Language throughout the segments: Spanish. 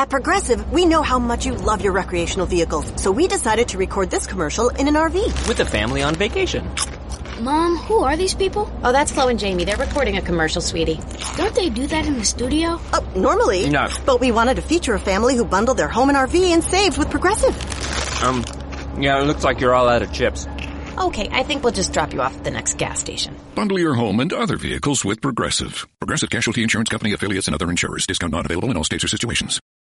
At Progressive, we know how much you love your recreational vehicles, so we decided to record this commercial in an RV. With a family on vacation. Mom, who are these people? Oh, that's Flo and Jamie. They're recording a commercial, sweetie. Don't they do that in the studio? Oh, normally. No. But we wanted to feature a family who bundled their home and RV and saved with Progressive. Um, yeah, it looks like you're all out of chips. Okay, I think we'll just drop you off at the next gas station. Bundle your home and other vehicles with Progressive. Progressive Casualty Insurance Company affiliates and other insurers. Discount not available in all states or situations.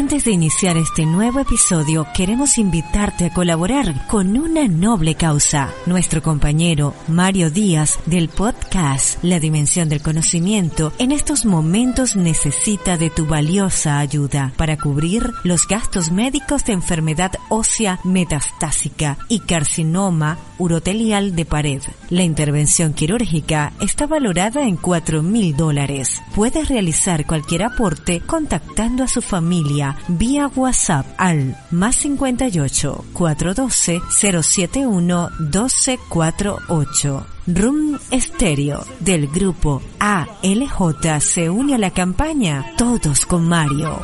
Antes de iniciar este nuevo episodio, queremos invitarte a colaborar con una noble causa. Nuestro compañero Mario Díaz del podcast La Dimensión del Conocimiento en estos momentos necesita de tu valiosa ayuda para cubrir los gastos médicos de enfermedad ósea metastásica y carcinoma urotelial de pared. La intervención quirúrgica está valorada en 4 mil dólares. Puedes realizar cualquier aporte contactando a su familia vía WhatsApp al más 58 412 071 1248. Room Stereo del grupo ALJ se une a la campaña Todos con Mario.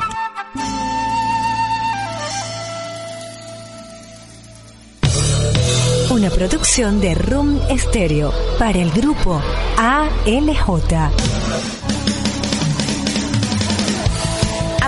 Una producción de Room Stereo para el grupo ALJ.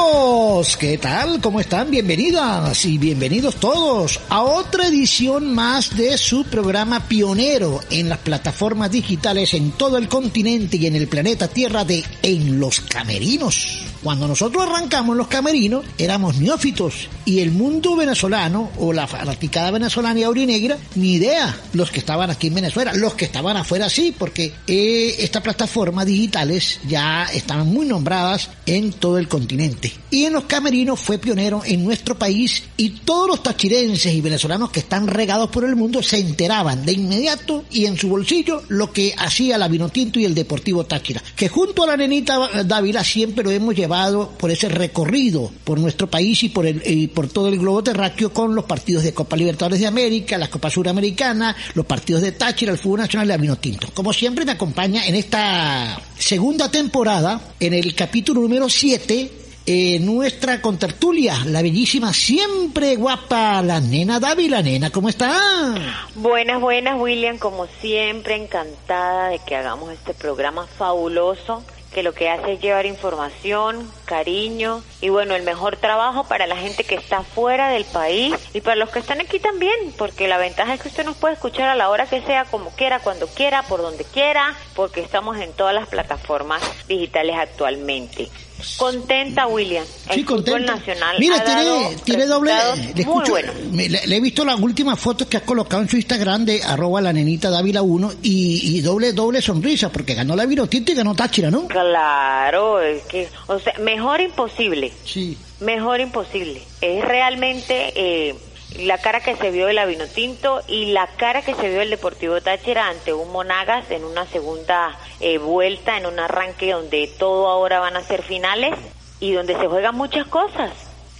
amigos? ¿Qué tal? ¿Cómo están? Bienvenidas y bienvenidos todos a otra edición más de su programa pionero en las plataformas digitales en todo el continente y en el planeta Tierra de En los Camerinos. Cuando nosotros arrancamos los camerinos, éramos neófitos y el mundo venezolano o la fanaticada venezolana y aurinegra, ni idea. Los que estaban aquí en Venezuela, los que estaban afuera sí, porque eh, estas plataformas digitales ya estaban muy nombradas en todo el continente. Y en los camerinos fue pionero en nuestro país y todos los tachirenses y venezolanos que están regados por el mundo se enteraban de inmediato y en su bolsillo lo que hacía la Vinotinto y el Deportivo Táchira, que junto a la nenita Dávila siempre lo hemos llevado por ese recorrido por nuestro país y por, el, y por todo el globo terráqueo con los partidos de Copa Libertadores de América, la Copa Suramericana, los partidos de Táchira, el Fútbol Nacional y la Vinotinto. Como siempre me acompaña en esta segunda temporada, en el capítulo número 7, eh, nuestra contertulia, la bellísima, siempre guapa, la nena Dávila. Nena, ¿cómo está? Buenas, buenas, William. Como siempre, encantada de que hagamos este programa fabuloso que lo que hace es llevar información, cariño y bueno, el mejor trabajo para la gente que está fuera del país y para los que están aquí también, porque la ventaja es que usted nos puede escuchar a la hora que sea, como quiera, cuando quiera, por donde quiera, porque estamos en todas las plataformas digitales actualmente. Contenta, William. El Sí, contenta. nacional dado tiene, tiene doble. resultados Le, muy escucho- buenos. me- le- le he visto las últimas fotos que has colocado en su Instagram de arroba la nenita Dávila 1 y, y doble, doble sonrisa porque ganó la Vinotinto y ganó Táchira, ¿no? Claro, es que, o sea, mejor imposible. Sí. Mejor imposible. Es realmente eh, la cara que se vio de la Vinotinto y la cara que se vio del Deportivo Táchira ante un Monagas en una segunda eh, vuelta, en un arranque donde todo ahora van a ser finales y donde se juegan muchas cosas.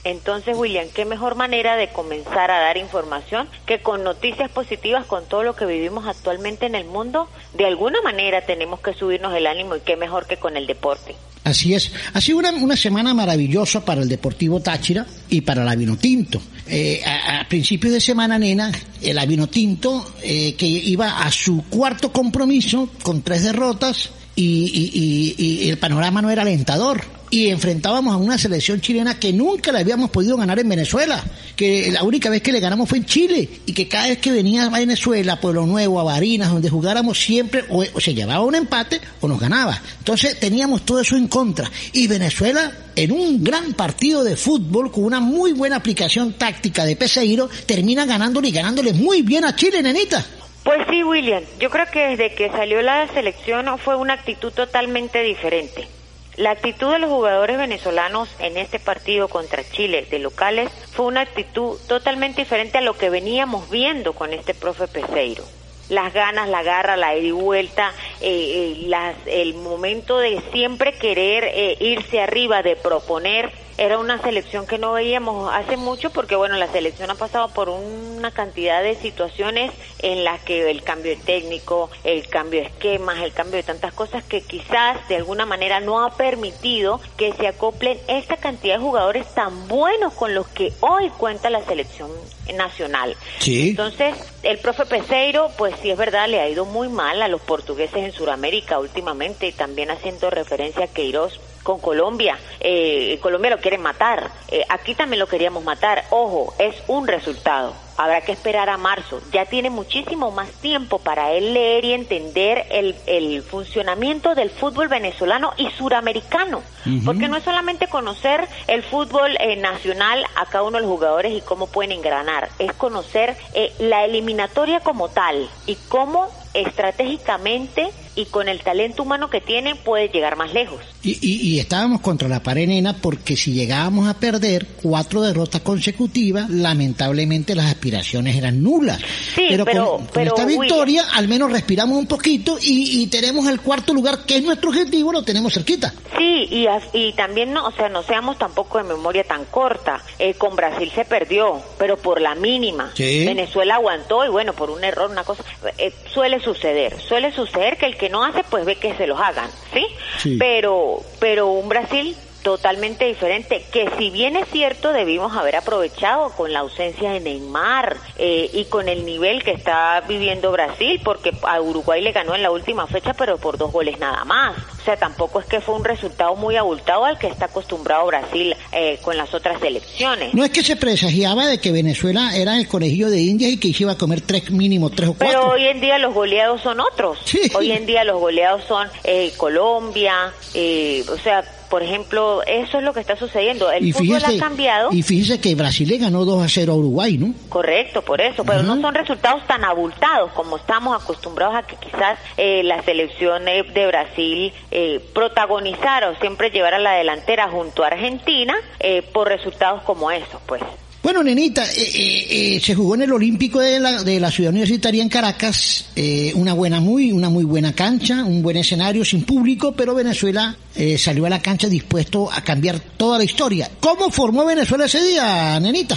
Entonces, William, qué mejor manera de comenzar a dar información que con noticias positivas, con todo lo que vivimos actualmente en el mundo. De alguna manera tenemos que subirnos el ánimo y qué mejor que con el deporte. Así es. Ha sido una, una semana maravillosa para el Deportivo Táchira y para la Vinotinto. Eh, a, principios de semana, nena, el Vinotinto, eh, que iba a su cuarto compromiso con tres derrotas y, y- y- y el panorama no era alentador. Y enfrentábamos a una selección chilena que nunca le habíamos podido ganar en Venezuela, que la única vez que le ganamos fue en Chile y que cada vez que venía a Venezuela, Pueblo Nuevo, a Barinas, donde jugáramos siempre o, o se llevaba un empate o nos ganaba. Entonces teníamos todo eso en contra y Venezuela en un gran partido de fútbol con una muy buena aplicación táctica de Peseiro termina ganándole y ganándole muy bien a Chile, nenita. Pues sí, William. Yo creo que desde que salió la selección fue una actitud totalmente diferente. La actitud de los jugadores venezolanos en este partido contra Chile de locales fue una actitud totalmente diferente a lo que veníamos viendo con este profe Peseiro. Las ganas, la garra, la ida y vuelta, eh, eh, las, el momento de siempre querer eh, irse arriba, de proponer, era una selección que no veíamos hace mucho porque bueno, la selección ha pasado por una cantidad de situaciones en las que el cambio de técnico, el cambio de esquemas, el cambio de tantas cosas que quizás de alguna manera no ha permitido que se acoplen esta cantidad de jugadores tan buenos con los que hoy cuenta la selección nacional. Sí. Entonces, el profe Peseiro, pues sí es verdad, le ha ido muy mal a los portugueses en Sudamérica últimamente y también haciendo referencia a Queiroz con Colombia. Eh, Colombia lo quieren matar. Eh, aquí también lo queríamos matar. Ojo, es un resultado. Habrá que esperar a marzo. Ya tiene muchísimo más tiempo para él leer y entender el, el funcionamiento del fútbol venezolano y suramericano. Porque no es solamente conocer el fútbol eh, nacional a cada uno de los jugadores y cómo pueden engranar. Es conocer eh, la eliminatoria como tal y cómo estratégicamente y con el talento humano que tiene puede llegar más lejos. Y, y, y estábamos contra la pared nena porque si llegábamos a perder cuatro derrotas consecutivas, lamentablemente las aspiraciones eran nulas. Sí, pero, pero- con, esta William. victoria al menos respiramos un poquito y, y tenemos el cuarto lugar, que es nuestro objetivo, lo tenemos cerquita. Sí, y, y también, no, o sea, no seamos tampoco de memoria tan corta. Eh, con Brasil se perdió, pero por la mínima. Sí. Venezuela aguantó y bueno, por un error, una cosa, eh, suele suceder. Suele suceder que el que no hace, pues ve que se los hagan, ¿sí? Sí. Pero, pero un Brasil totalmente diferente, que si bien es cierto debimos haber aprovechado con la ausencia de Neymar eh, y con el nivel que está viviendo Brasil, porque a Uruguay le ganó en la última fecha, pero por dos goles nada más. O sea, tampoco es que fue un resultado muy abultado al que está acostumbrado Brasil eh, con las otras selecciones. No es que se presagiaba de que Venezuela era el conejillo de Indias y que iba a comer tres mínimo tres o cuatro. Pero hoy en día los goleados son otros. Hoy en día los goleados son eh, Colombia, eh, o sea, por ejemplo, eso es lo que está sucediendo. El y fútbol fíjese, ha cambiado. y fíjese que Brasil le ganó 2 a 0 a Uruguay, ¿no? Correcto, por eso, pero no son resultados tan abultados como estamos acostumbrados a que quizás eh, la selección eh, de Brasil eh, protagonizara o siempre llevara la delantera junto a Argentina eh, por resultados como esos, pues. Bueno, nenita, eh, eh, eh, se jugó en el Olímpico de la, de la Ciudad Universitaria en Caracas, eh, una buena muy, una muy buena cancha, un buen escenario sin público, pero Venezuela eh, salió a la cancha dispuesto a cambiar toda la historia. ¿Cómo formó Venezuela ese día, nenita?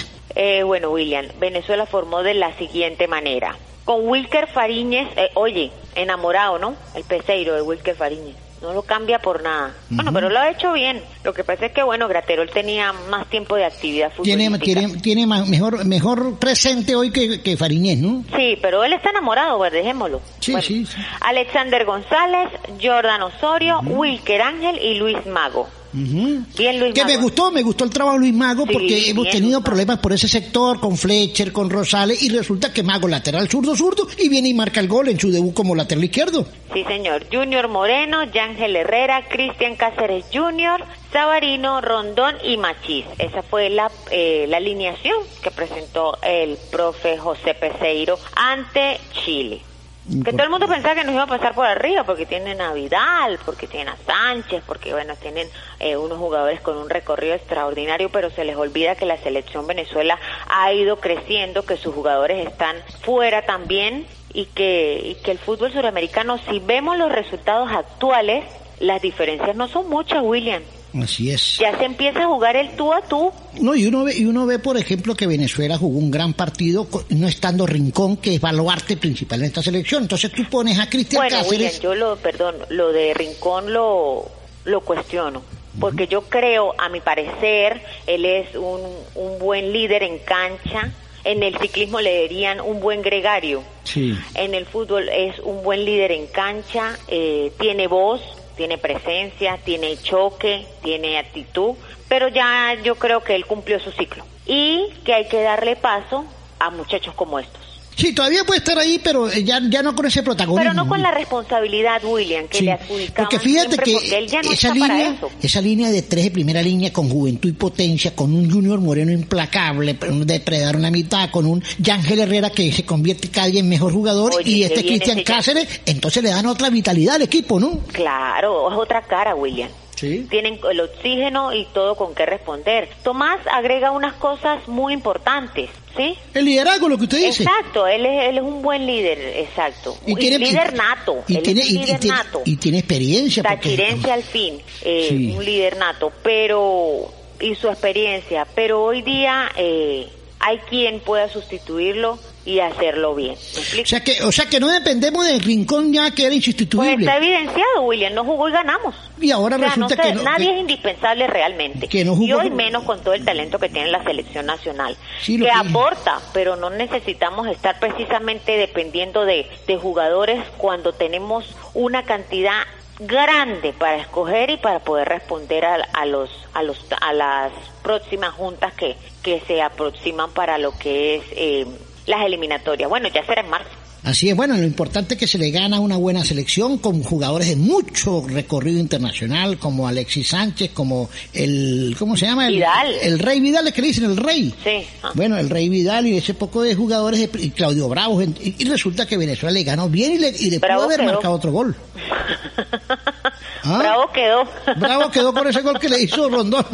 Bueno, William, Venezuela formó de la siguiente manera. Con Wilker Fariñez, oye, enamorado, ¿no? El peseiro de Wilker Fariñez. No lo cambia por nada. Bueno, pero lo ha hecho bien. Lo que pasa es que, bueno, Graterol tenía más tiempo de actividad Tiene, futbolística. tiene, tiene ma- mejor, mejor presente hoy que, que Fariñez, ¿no? Sí, pero él está enamorado, pues dejémoslo. Sí, Bueno, sí, sí. Alexander González, Jordan Osorio, Wilker Ángel y Luis Mago. Ujú. Bien, Luis Que me gustó, me gustó el trabajo de Luis Mago Sí, porque hemos tenido problemas por ese sector con Fletcher, con Rosales y resulta que Mago lateral zurdo zurdo y viene y marca el gol en su debut como lateral izquierdo. Sí, señor. Junior Moreno, Yángel Herrera, Cristian Cáceres Junior, Sabarino, Rondón y Machís. Esa fue la, eh, la alineación que presentó el profe José Peseiro ante Chile. Que todo el mundo pensaba que nos iba a pasar por arriba porque tienen a Vidal, porque tienen a Sánchez, porque bueno, tienen eh, unos jugadores con un recorrido extraordinario, pero se les olvida que la selección Venezuela ha ido creciendo, que sus jugadores están fuera también y que, y que el fútbol suramericano, si vemos los resultados actuales, las diferencias no son muchas, William. Así es. Ya se empieza a jugar el tú a tú. No, y uno ve, y uno ve, por ejemplo, que Venezuela jugó un gran partido no estando Rincón, que es baluarte principal en esta selección. Entonces tú pones a Cristian Bueno, William, Cáceres. yo lo, perdón, lo de Rincón lo, lo cuestiono. Porque yo creo, a mi parecer, él es un, un buen líder en cancha. En el ciclismo le dirían un buen gregario. Sí. En el fútbol es un buen líder en cancha, eh, tiene voz, tiene presencia, tiene choque, tiene actitud, pero ya yo creo que él cumplió su ciclo y que hay que darle paso a muchachos como estos. Sí, todavía puede estar ahí, pero eh, ya, ya no con ese protagonismo. Pero no con la responsabilidad, William, que Sí, le adjudicaban Porque fíjate que porque él ya no esa línea, esa línea de tres de primera línea con juventud y potencia, con un Junior Moreno implacable, un depredador una mitad, con un Yángel Herrera que se convierte cada día en mejor jugador Oye, y este Cristian Cáceres, entonces le dan otra vitalidad al equipo, ¿no? Claro, es otra cara, William. Sí. Tienen el oxígeno y todo con qué responder. Tomás agrega unas cosas muy importantes, ¿sí? El liderazgo, lo que usted dice. Exacto, él es, él es un buen líder, exacto. Y tiene- líder nato, Y él tiene, es y, un y líder tiene, nato. y tiene experiencia. Tachirense al fin, eh, Sí. un líder nato, pero y su experiencia, pero hoy día eh, hay quien pueda sustituirlo y hacerlo bien. O sea que, o sea que no dependemos del rincón ya que era Pues insustituible. está evidenciado, William, no jugó y ganamos. Y ahora O sea, resulta no sé, que no- nadie que- es indispensable realmente. que no jugó y hoy por- menos con todo el talento que tiene la selección nacional. Sí, que que- aporta, pero no necesitamos estar precisamente dependiendo de, de jugadores cuando tenemos una cantidad grande para escoger y para poder responder a, los a los a las próximas juntas que que se aproximan para lo que es eh, las eliminatorias. Bueno, ya será en marzo. Así es, bueno, lo importante es que se le gana una buena selección con jugadores de mucho recorrido internacional, como Alexis Sánchez, como el, ¿cómo se llama? El, Vidal. El Rey Vidal, es que le dicen el Rey. Sí. ah. Bueno, el Rey Vidal y ese poco de jugadores, de, y Claudio Bravo, y, y resulta que Venezuela le ganó bien y le, y le pudo haber quedó. marcado otro gol. ¿Ah? Bravo quedó. Bravo quedó por ese gol que le hizo Rondón.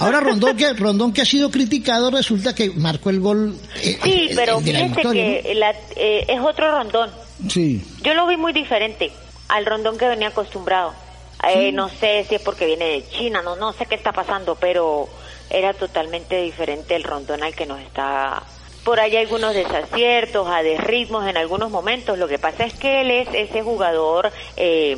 Ahora Rondón que, Rondón que ha sido criticado resulta que marcó el gol eh, Sí, pero fíjese victoria, que la- eh, es otro rondón. Sí. Yo lo vi muy diferente al rondón que venía acostumbrado. Eh, No sé si es porque viene de China, no, no sé qué está pasando, pero era totalmente diferente el rondón al que nos está... Por ahí algunos desaciertos, a desritmos en algunos momentos. Lo que pasa es que él es ese jugador eh,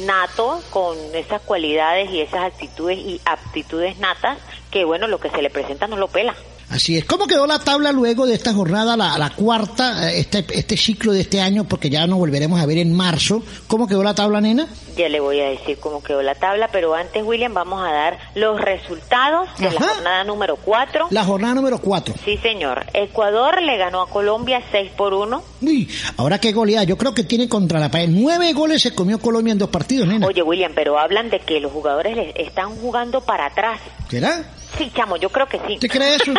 nato con esas cualidades y esas actitudes y aptitudes natas que, bueno, lo que se le presenta no lo pela. Así es. ¿Cómo quedó la tabla luego de esta jornada, la, la cuarta, eh, este, este ciclo de este año, porque ya nos volveremos a ver en marzo? ¿Cómo quedó la tabla, nena? Ya le voy a decir cómo quedó la tabla, pero antes, William, vamos a dar los resultados de la jornada número 4. La jornada número cuatro. Sí, señor. Ecuador le ganó a Colombia 6 por 1. Uy, ahora qué goleada. Yo creo que tiene contra la pared. Nueve goles se comió Colombia en dos partidos, nena. Oye, William, pero hablan de que los jugadores están jugando para atrás. ¿Será? Sí, chamo, yo creo que sí. ¿Te crees eso?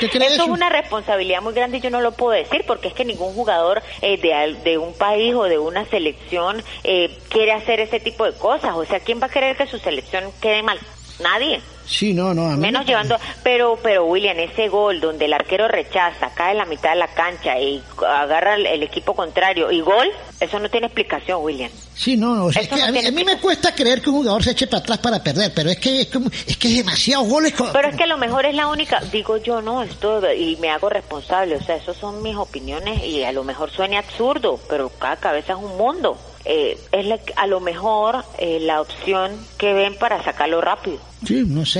¿Te crees Eso es una responsabilidad muy grande y yo no lo puedo decir porque es que ningún jugador eh, de, de un país o de una selección eh, quiere hacer ese tipo de cosas. O sea, ¿quién va a querer que su selección quede mal? Nadie. Sí, no, no. A mí Menos me- llevando, pero, pero William, ese gol donde el arquero rechaza, cae en la mitad de la cancha y agarra el, el equipo contrario y gol, eso no tiene explicación, William. Sí, no, no. o sea, Eso es que no a, mí, a mí me cuesta creer que un jugador se eche para atrás para perder, pero es que es, como, es que es demasiados goles. co- Pero es que a lo mejor es la única, digo yo, no, esto, y me hago responsable, o sea, esas son mis opiniones y a lo mejor suene absurdo, pero cada cabeza es un mundo. Eh, es la- a lo mejor eh, la opción que ven para sacarlo rápido. Sí, no sé.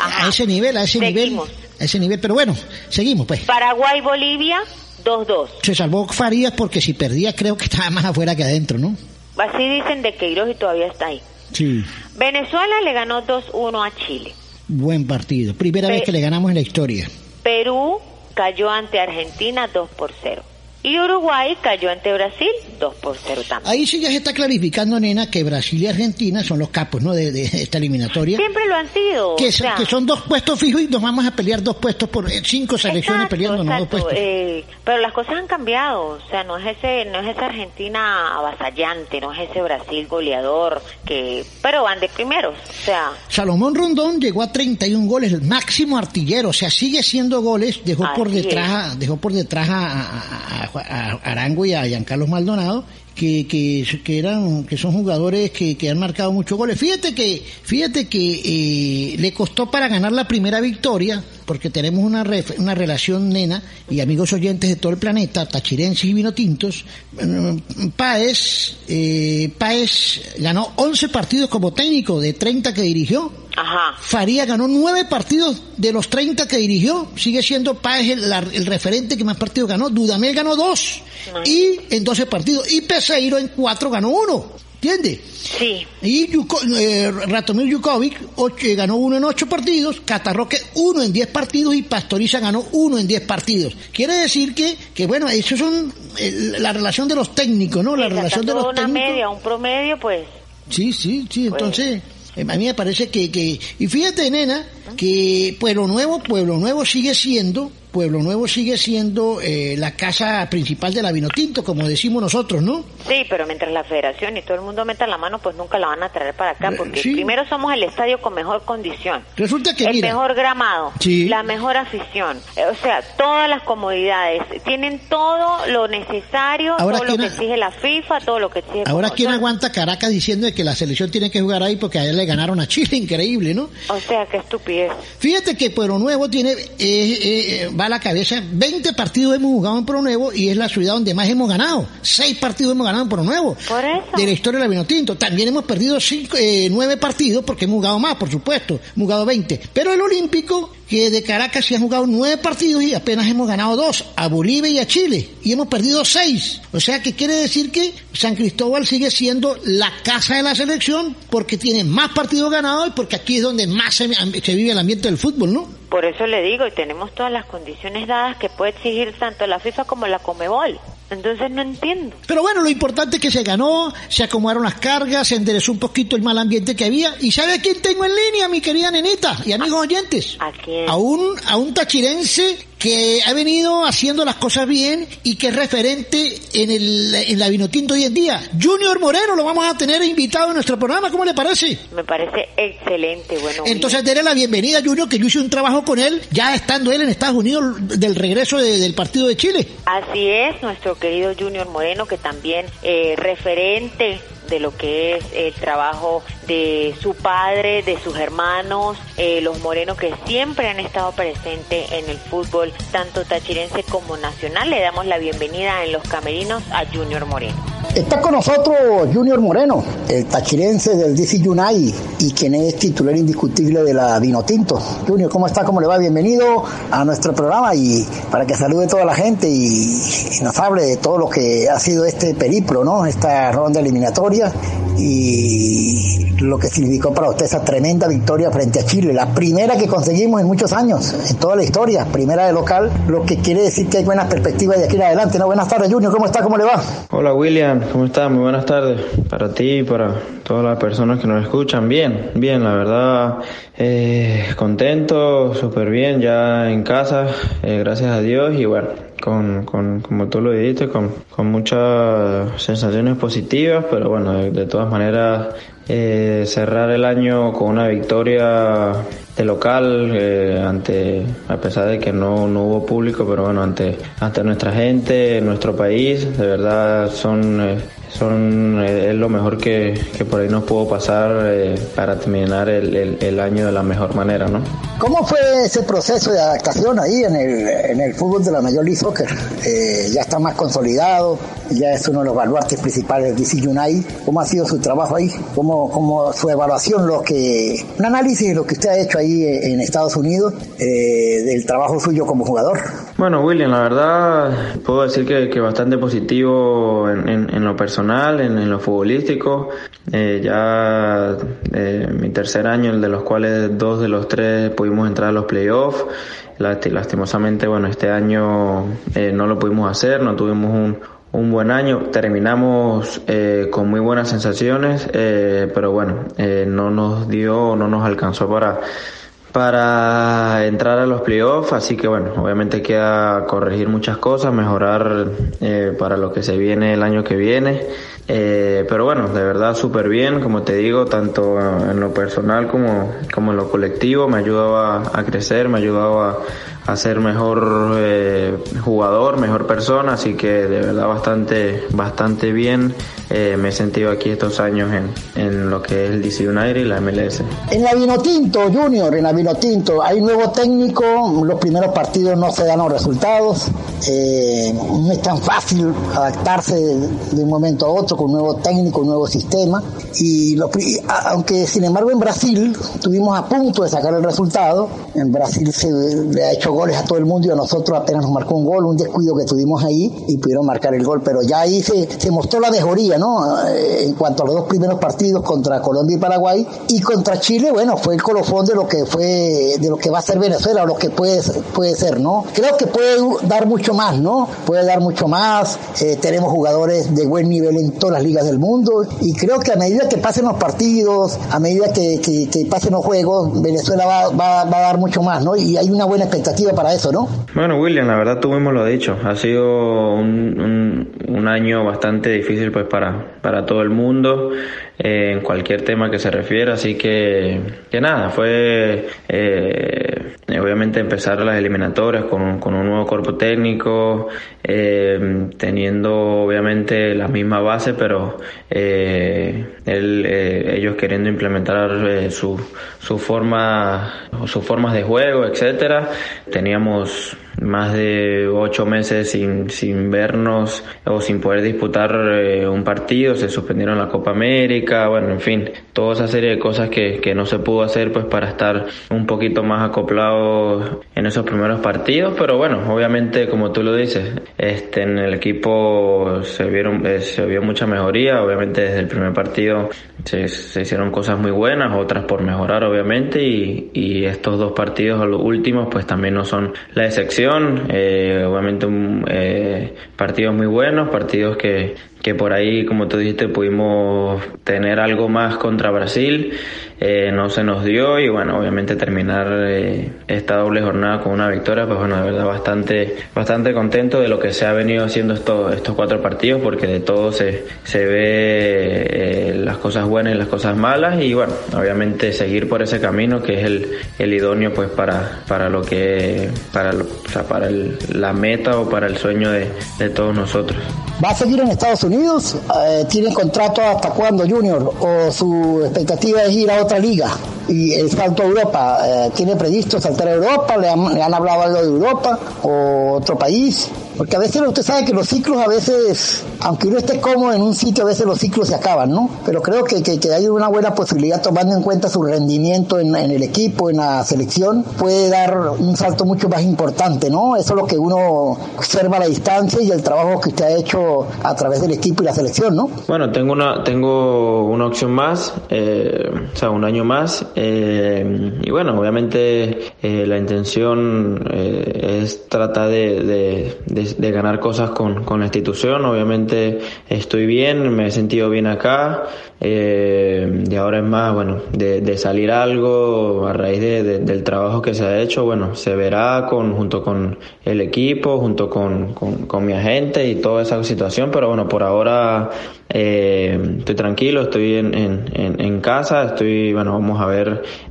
A, ese nivel, a ese Seguimos. nivel. A ese nivel, pero bueno, seguimos pues. Paraguay-Bolivia, 2-2. Se salvó Farías porque si perdía creo que estaba más afuera que adentro, ¿no? Así dicen de Queiroz y todavía está ahí. Sí. Venezuela le ganó 2-1 a Chile. Buen partido. Primera Pe- vez que le ganamos en la historia. Perú cayó ante Argentina 2 por 0. Y Uruguay cayó ante Brasil 2 por 0 también. Ahí sí ya se está clarificando, nena, que Brasil y Argentina son los capos, ¿no? De, de esta eliminatoria. Siempre lo han sido. Que, o son- sea, que son dos puestos fijos y nos vamos a pelear dos puestos por eh, cinco selecciones Exacto, peleando ¿no? dos puestos. eh, pero las cosas han cambiado, o sea, no es ese, no es esa Argentina avasallante, no es ese Brasil goleador que, pero van de primeros, o sea, Salomón Rondón llegó a 31 goles, el máximo artillero, o sea, sigue siendo goles, dejó por detrás, a- dejó por detrás a, a- a- a Arango y a Giancarlo Maldonado, que, que, eran, que son jugadores que, que han marcado muchos goles. Fíjate que, fíjate que eh, le costó para ganar la primera victoria, porque tenemos una, ref, una relación, nena, y amigos oyentes de todo el planeta, tachirenses y vinotintos. Mm, Páez, eh, Páez ganó 11 partidos como técnico de 30 que dirigió. Ajá. Faría ganó 9 partidos de los 30 que dirigió. Sigue siendo Páez el, la, el referente que más partidos ganó. Dudamel ganó 2 y en 12 partidos. Y Peseiro en 4 ganó 1. ¿Entiende? Sí. Y Yuko, eh, Ratomir Yukovic eh, ganó uno en ocho partidos, Catarroque uno en diez partidos y Pastoriza ganó uno en diez partidos. Quiere decir que, que bueno, eso es eh, la relación de los técnicos, ¿no? La relación de los una técnicos. media, un promedio, pues. Sí, sí, sí, pues. entonces... Eh, a mí me parece que, que, y fíjate, nena, que Pueblo Nuevo, Pueblo Nuevo sigue siendo Pueblo Nuevo sigue siendo eh, la casa principal de la Vinotinto, como decimos nosotros, ¿no? sí, pero mientras la federación y todo el mundo meta la mano, pues nunca la van a traer para acá, porque Eh, sí. primero somos el estadio con mejor condición. Resulta que, el mira... mejor gramado, Sí. la mejor afición, eh, o sea, todas las comodidades, tienen todo lo necesario, Ahora, todo lo ¿quién que exige la FIFA, todo lo que exige... Ahora, ¿quién aguanta Caracas diciendo que la selección tiene que jugar ahí porque a él le ganaron a Chile? Increíble, ¿no? O sea, qué estupidez. Fíjate que Pueblo Nuevo tiene, eh, eh, eh, va a la cabeza, 20 partidos hemos jugado en Pueblo Nuevo y es la ciudad donde más hemos ganado. 6 partidos hemos ganado en Pueblo Nuevo. Por eso. De la historia de la Vinotinto. También hemos perdido cinco, eh, 9 partidos porque hemos jugado más, por supuesto. Hemos jugado 20. Pero el Olímpico, que de Caracas sí han jugado 9 partidos y apenas hemos ganado 2. A Bolivia y a Chile. Y hemos perdido 6. O sea que quiere decir que San Cristóbal sigue siendo la casa de la selección porque tiene más partidos ganados y porque aquí es donde más se, se vive el ambiente del fútbol, ¿no? Por eso le digo, y tenemos todas las condiciones dadas que puede exigir tanto la FIFA como la Comebol. Entonces no entiendo. Pero bueno, lo importante es que se ganó, se acomodaron las cargas, se enderezó un poquito el mal ambiente que había. ¿Y sabe a quién tengo en línea, mi querida nenita y amigos oyentes? ¿A quién? A un, a un tachirense que ha venido haciendo las cosas bien y que es referente en, el, en la Vinotinto hoy en día. Junior Moreno lo vamos a tener invitado en nuestro programa, ¿cómo le parece? Me parece excelente. Bueno, Entonces, déle la bienvenida, Junior, que yo hice un trabajo con él, ya estando él en Estados Unidos del regreso de- del partido de Chile. Así es, nuestro querido Junior Moreno, que también eh, referente de lo que es el trabajo de su padre, de sus hermanos, eh, los morenos que siempre han estado presentes en el fútbol, tanto tachirense como nacional. Le damos la bienvenida en los camerinos a Junior Moreno. Está con nosotros Junior Moreno, el tachirense del DC United y quien es titular indiscutible de la Vinotinto. Junior, ¿cómo está? ¿Cómo le va? Bienvenido a nuestro programa y para que salude toda la gente y, y nos hable de todo lo que ha sido este periplo, ¿no? Esta ronda eliminatoria y lo que significó para usted esa tremenda victoria frente a Chile, la primera que conseguimos en muchos años, en toda la historia, primera de local, lo que quiere decir que hay buenas perspectivas de aquí en adelante, ¿no? Buenas tardes, Junior, ¿cómo está? ¿Cómo le va? Hola William, ¿cómo estás? Muy buenas tardes para ti y para todas las personas que nos escuchan. Bien, bien, la verdad, eh, contento, súper bien, ya en casa, eh, gracias a Dios y bueno, con, con, como tú lo dijiste, con, con muchas sensaciones positivas, pero bueno, de, de todas maneras, eh, cerrar el año con una victoria de local eh, ante a pesar de que no, no hubo público pero bueno ante ante nuestra gente nuestro país de verdad son eh, son eh, es lo mejor que, que por ahí nos pudo pasar eh, para terminar el, el, año de la mejor manera no ¿Cómo fue ese proceso de adaptación ahí en el, en el fútbol de la Major League Soccer? Ya está más consolidado, ya es uno de los baluartes principales del DC United. ¿Cómo ha sido su trabajo ahí? ¿Cómo, cómo su evaluación, lo que, un análisis de lo que usted ha hecho ahí en Estados Unidos, eh, del trabajo suyo como jugador? Bueno, William, la verdad puedo decir que, bastante positivo en, lo personal, en, lo futbolístico. Eh, ya eh, mi tercer año, el de los cuales dos de los tres pudimos entrar a los playoffs. Last- Lastimosamente, bueno, este año eh, no lo pudimos hacer, no tuvimos un, un buen año. Terminamos eh, con muy buenas sensaciones, eh, pero bueno, eh, no nos dio, no nos alcanzó para para entrar a los playoffs, así que bueno, obviamente queda corregir muchas cosas, mejorar eh, para lo que se viene el año que viene, eh, pero bueno, de verdad súper bien, como te digo, tanto en lo personal como, como en lo colectivo, me ha ayudado a, a crecer, me ha ayudado a, ser mejor eh, jugador, mejor persona, así que de verdad bastante, bastante bien. Eh, me he sentido aquí estos años en, lo que es el DC United y la MLS. En la Vinotinto, Junior, en la Vinotinto, hay nuevo técnico, los primeros partidos no se dan los resultados, eh, no es tan fácil adaptarse de un momento a otro con un nuevo técnico, un nuevo sistema, y aunque sin embargo en Brasil tuvimos a punto de sacar el resultado, en Brasil se le ha hecho goles a todo el mundo y a nosotros apenas nos marcó un gol, un descuido que tuvimos ahí y pudieron marcar el gol. Pero ya ahí se, mostró la mejoría, ¿no? Eh, en cuanto a los dos primeros partidos contra Colombia y Paraguay y contra Chile, bueno, fue el colofón de lo que fue, de lo que va a ser Venezuela, o lo que puede, puede ser, ¿no? Creo que puede dar mucho más, ¿no? Puede dar mucho más. Eh, tenemos jugadores de buen nivel en todas las ligas del mundo y creo que a medida que pasen los partidos, a medida que, que, pasen los juegos, Venezuela va, va, va, a dar mucho más, ¿no? Y hay una buena expectativa para eso, ¿no? Bueno, William, la verdad tú mismo lo has dicho. Ha sido un, año bastante difícil pues para, para todo el mundo eh, en cualquier tema que se refiera, así que, que nada, fue eh, obviamente empezar las eliminatorias con, con un nuevo cuerpo técnico, eh, teniendo obviamente la misma base, pero él, ellos queriendo implementar su, su forma, sus formas de juego, etcétera. Teníamos más de ocho meses sin, sin vernos o sin poder disputar eh, un partido, se suspendieron la Copa América, bueno, en fin, toda esa serie de cosas que, que no se pudo hacer pues para estar un poquito más acoplados en esos primeros partidos, pero bueno, obviamente como tú lo dices, este, en el equipo se vieron, eh, se vio mucha mejoría, obviamente desde el primer partido se, se, hicieron cosas muy buenas, otras por mejorar obviamente y, y estos dos partidos los últimos pues también no son la excepción, eh, obviamente eh, partidos muy buenos, partidos que, que por ahí como tú dijiste pudimos tener algo más contra Brasil eh, no se nos dio y bueno, obviamente terminar eh, esta doble jornada con una victoria, pues bueno, de verdad bastante, bastante contento de lo que se ha venido haciendo estos, estos cuatro partidos porque de todo se, se ve eh, las cosas buenas y las cosas malas y bueno, obviamente seguir por ese camino que es el, el idóneo pues para, para lo que, para, o para el, la meta o para el sueño de, de todos nosotros. ¿Va a seguir en Estados Unidos? ¿Tiene contrato hasta cuándo, Junior? ¿O su expectativa es ir a otra liga y el salto a Europa. Eh, ¿Tiene previsto saltar a Europa? ¿Le han, ¿Le han, hablado algo de Europa o otro país? Porque a veces usted sabe que los ciclos a veces, aunque uno esté cómodo en un sitio, a veces los ciclos se acaban, ¿no? Pero creo que, que, hay una buena posibilidad tomando en cuenta su rendimiento en, el equipo, en la selección, puede dar un salto mucho más importante, ¿no? Eso es lo que uno observa la distancia y el trabajo que usted ha hecho a través del equipo y la selección, ¿no? Bueno, tengo una, tengo una opción más, eh, o sea, un año más. Eh, y bueno, obviamente eh, la intención eh, es tratar de, de, ganar cosas con, con, la institución. Obviamente estoy bien, me he sentido bien acá eh, y ahora es más, bueno, de, de salir algo a raíz de, del trabajo que se ha hecho, bueno, se verá con, junto con el equipo, junto con, con, mi agente y toda esa situación, pero bueno, por ahora estoy tranquilo, estoy en, en, en, casa, estoy, bueno, vamos a ver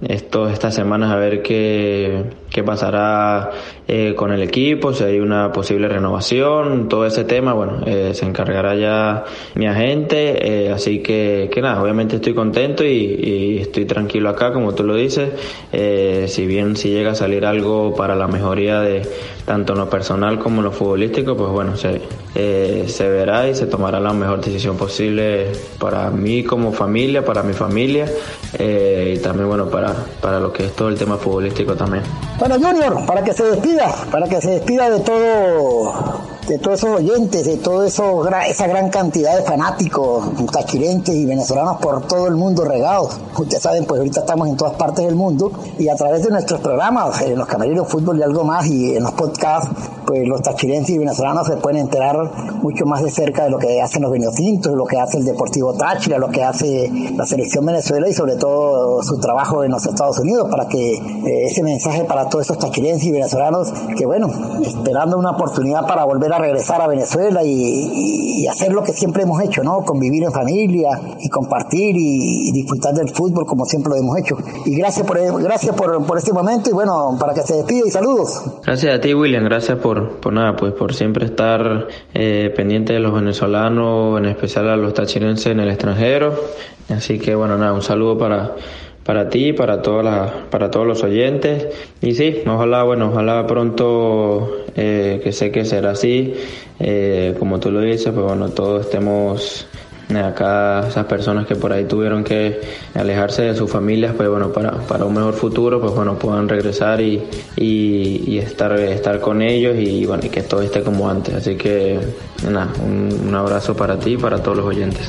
esto, estas semanas a ver qué, qué pasará eh, con el equipo, si hay una posible renovación, todo ese tema, bueno, eh, se encargará ya mi agente, eh, así que, que nada, obviamente estoy contento y, estoy tranquilo acá, como tú lo dices, eh, si bien si llega a salir algo para la mejoría de tanto en lo personal como en lo futbolístico, pues bueno, se, eh, se verá y se tomará la mejor decisión posible para mí como familia, para mi familia y también bueno para, para lo que es todo el tema futbolístico también. Bueno Junior, para que se para que se despida de todo de todos esos oyentes, de toda esa gran cantidad de fanáticos tachirenses y venezolanos por todo el mundo regados. Ustedes saben, pues ahorita estamos en todas partes del mundo y a través de nuestros programas, en los camerinos fútbol y algo más y en los podcasts, pues los tachirenses y venezolanos se pueden enterar mucho más de cerca de lo que hacen los vinotintos, de lo que hace el Deportivo Táchira, lo que hace la selección Venezuela y sobre todo su trabajo en los Estados Unidos para que eh, ese mensaje para todos esos tachirenses y venezolanos que bueno, esperando una oportunidad para volver a regresar a Venezuela y, hacer lo que siempre hemos hecho, ¿no? Convivir en familia y compartir y, disfrutar del fútbol como siempre lo hemos hecho. Y gracias por gracias por, este momento y bueno, para que se despide y saludos. Gracias a ti, William, gracias por, por nada, pues por siempre estar eh, pendiente de los venezolanos, en especial a los tachirenses en el extranjero. Así que bueno, nada, un saludo para para ti, para todas las, para todos los oyentes. Y sí, ojalá, bueno, ojalá pronto, eh, que sé que será así, eh, como tú lo dices, pues bueno, todos estemos acá esas personas que por ahí tuvieron que alejarse de sus familias, pues bueno, para, para un mejor futuro, pues bueno, puedan regresar y, y, estar, estar con ellos y bueno, y que todo esté como antes. Así que nada, un, un abrazo para ti y para todos los oyentes.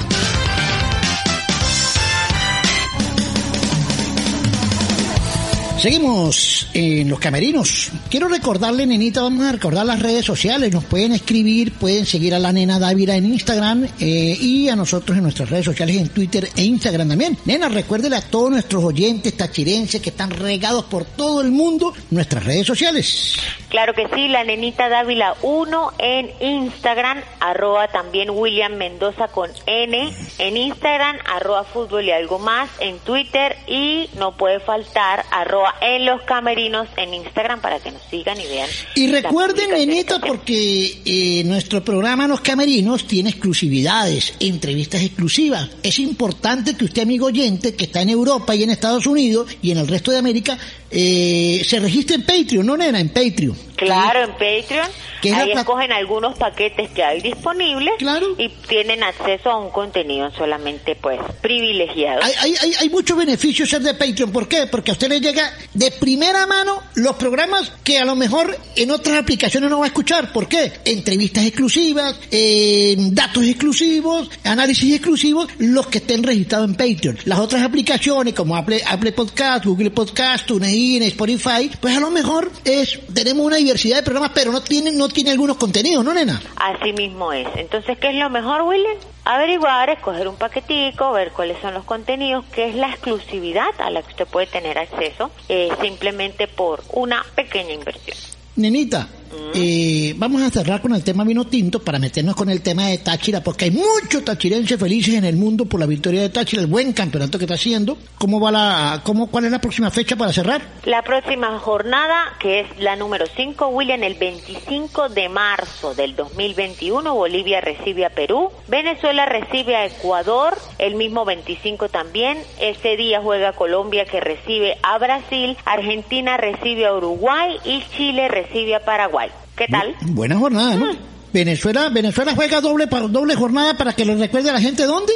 Seguimos en los camerinos. Quiero recordarle, nenita, vamos a recordar las redes sociales. Nos pueden escribir, pueden seguir a la nena Dávila en Instagram eh, y a nosotros en nuestras redes sociales en Twitter e Instagram también. Nena, recuérdele a todos nuestros oyentes tachirenses que están regados por todo el mundo nuestras redes sociales. Claro que sí, la nenita Dávila 1 en Instagram, arroba también William Mendoza con N en Instagram, arroba fútbol y algo más en Twitter y no puede faltar arroba en los camerinos en Instagram para que nos sigan y vean. Y recuerden, nenita, porque eh, nuestro programa Los Camerinos tiene exclusividades, entrevistas exclusivas. Es importante que usted, amigo oyente, que está en Europa y en Estados Unidos y en el resto de América, eh, se registre en Patreon, no nena, en Patreon. Claro, en Patreon. Ahí escogen algunos paquetes que hay disponibles y tienen acceso a un contenido solamente pues privilegiado. Hay, hay, hay muchos beneficios ser de Patreon. ¿Por qué? Porque a usted le llega de primera mano los programas que a lo mejor en otras aplicaciones no va a escuchar. ¿Por qué? Entrevistas exclusivas, eh, datos exclusivos, análisis exclusivos, los que estén registrados en Patreon. Las otras aplicaciones como Apple, Apple Podcast, Google Podcast, TuneIn, Spotify, pues a lo mejor es tenemos una diversidad de programas, pero no tienen no tiene algunos contenidos, ¿no, nena? Así mismo es. Entonces, ¿qué es lo mejor, William? Averiguar, escoger un paquetico, ver cuáles son los contenidos, qué es la exclusividad a la que usted puede tener acceso eh, simplemente por una pequeña inversión. Nenita, eh, vamos a cerrar con el tema vino tinto para meternos con el tema de Táchira, porque hay muchos tachirenses felices en el mundo por la victoria de Táchira, el buen campeonato que está haciendo. ¿Cómo va la, cómo, cuál es la próxima fecha para cerrar? La próxima jornada, que es la número 5, William, el 25 de marzo del 2021, Bolivia recibe a Perú, Venezuela recibe a Ecuador, el mismo 25 también, ese día juega Colombia que recibe a Brasil, Argentina recibe a Uruguay y Chile recibe a Paraguay. ¿Qué tal? Buena jornada, ¿no? Mm. Venezuela, Venezuela juega doble doble jornada para que lo recuerde a la gente dónde?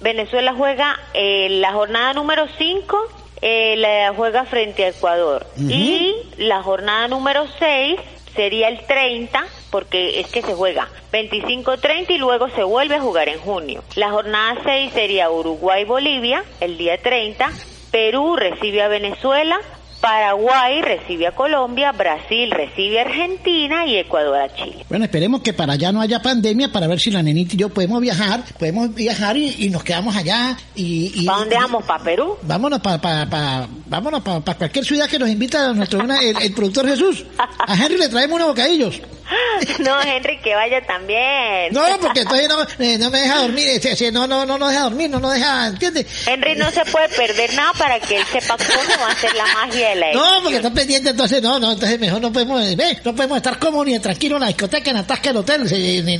Venezuela juega eh, la jornada número 5, eh, la juega frente a Ecuador. Y la jornada número 6 sería el 30, porque es que se juega 25-30 y luego se vuelve a jugar en junio. La jornada 6 sería Uruguay-Bolivia, el día 30. Perú recibe a Venezuela, Paraguay recibe a Colombia, Brasil recibe a Argentina y Ecuador a Chile. Bueno, esperemos que para allá no haya pandemia para ver si la nenita y yo podemos viajar, podemos viajar y, nos quedamos allá. Y, ¿Para dónde vamos? ¿Para Perú? Vámonos para pa, vámonos para cualquier ciudad que nos invita nuestro, el, productor Jesús. A Henry le traemos unos bocadillos. No, Henry, que vaya también. No, porque entonces no, eh, no me deja dormir, eh, no, no, no nos deja dormir, no nos deja, ¿entiendes? Henry no se puede perder nada para que él sepa cómo va a ser la magia de la No, porque está pendiente, entonces no, no, entonces mejor no podemos, ¿ves? no podemos estar cómodos ni tranquilos en la discoteca, en Atasca el hotel,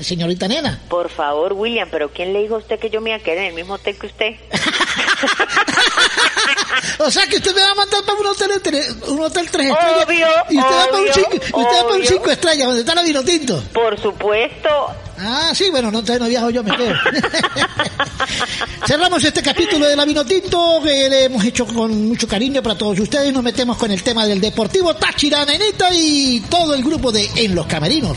señorita nena. Por favor, William, pero ¿quién le dijo a usted que yo me iba a quedar en el mismo hotel que usted? o sea que usted me va a mandar para un hotel, un hotel tres estrellas. y usted va para un cinco, usted va para un cinco estrellas, donde está la vino tinto. Por supuesto. Ah, sí, bueno, no, entonces no viajo yo, me quedo. Cerramos este capítulo de la vino tinto que le hemos hecho con mucho cariño para todos ustedes. Nos metemos con el tema del Deportivo Táchira, Nenita y todo el grupo de En los Camerinos.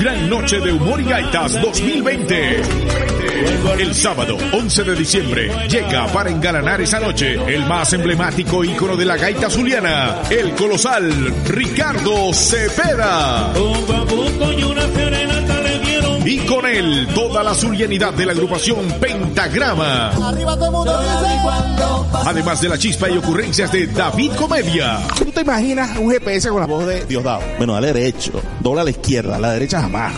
Gran Noche de Humor y Gaitas 2020. El sábado 11 de diciembre llega para engalanar esa noche el más emblemático ícono de la gaita zuliana, el colosal Ricardo Cepeda Y con él, toda la zulianidad de la agrupación Pentagrama. Además de la chispa y ocurrencias de David Comedia. ¿Tú te imaginas un GPS con la voz de Diosdado? Bueno, dale derecho, dobla a la izquierda, a la derecha jamás.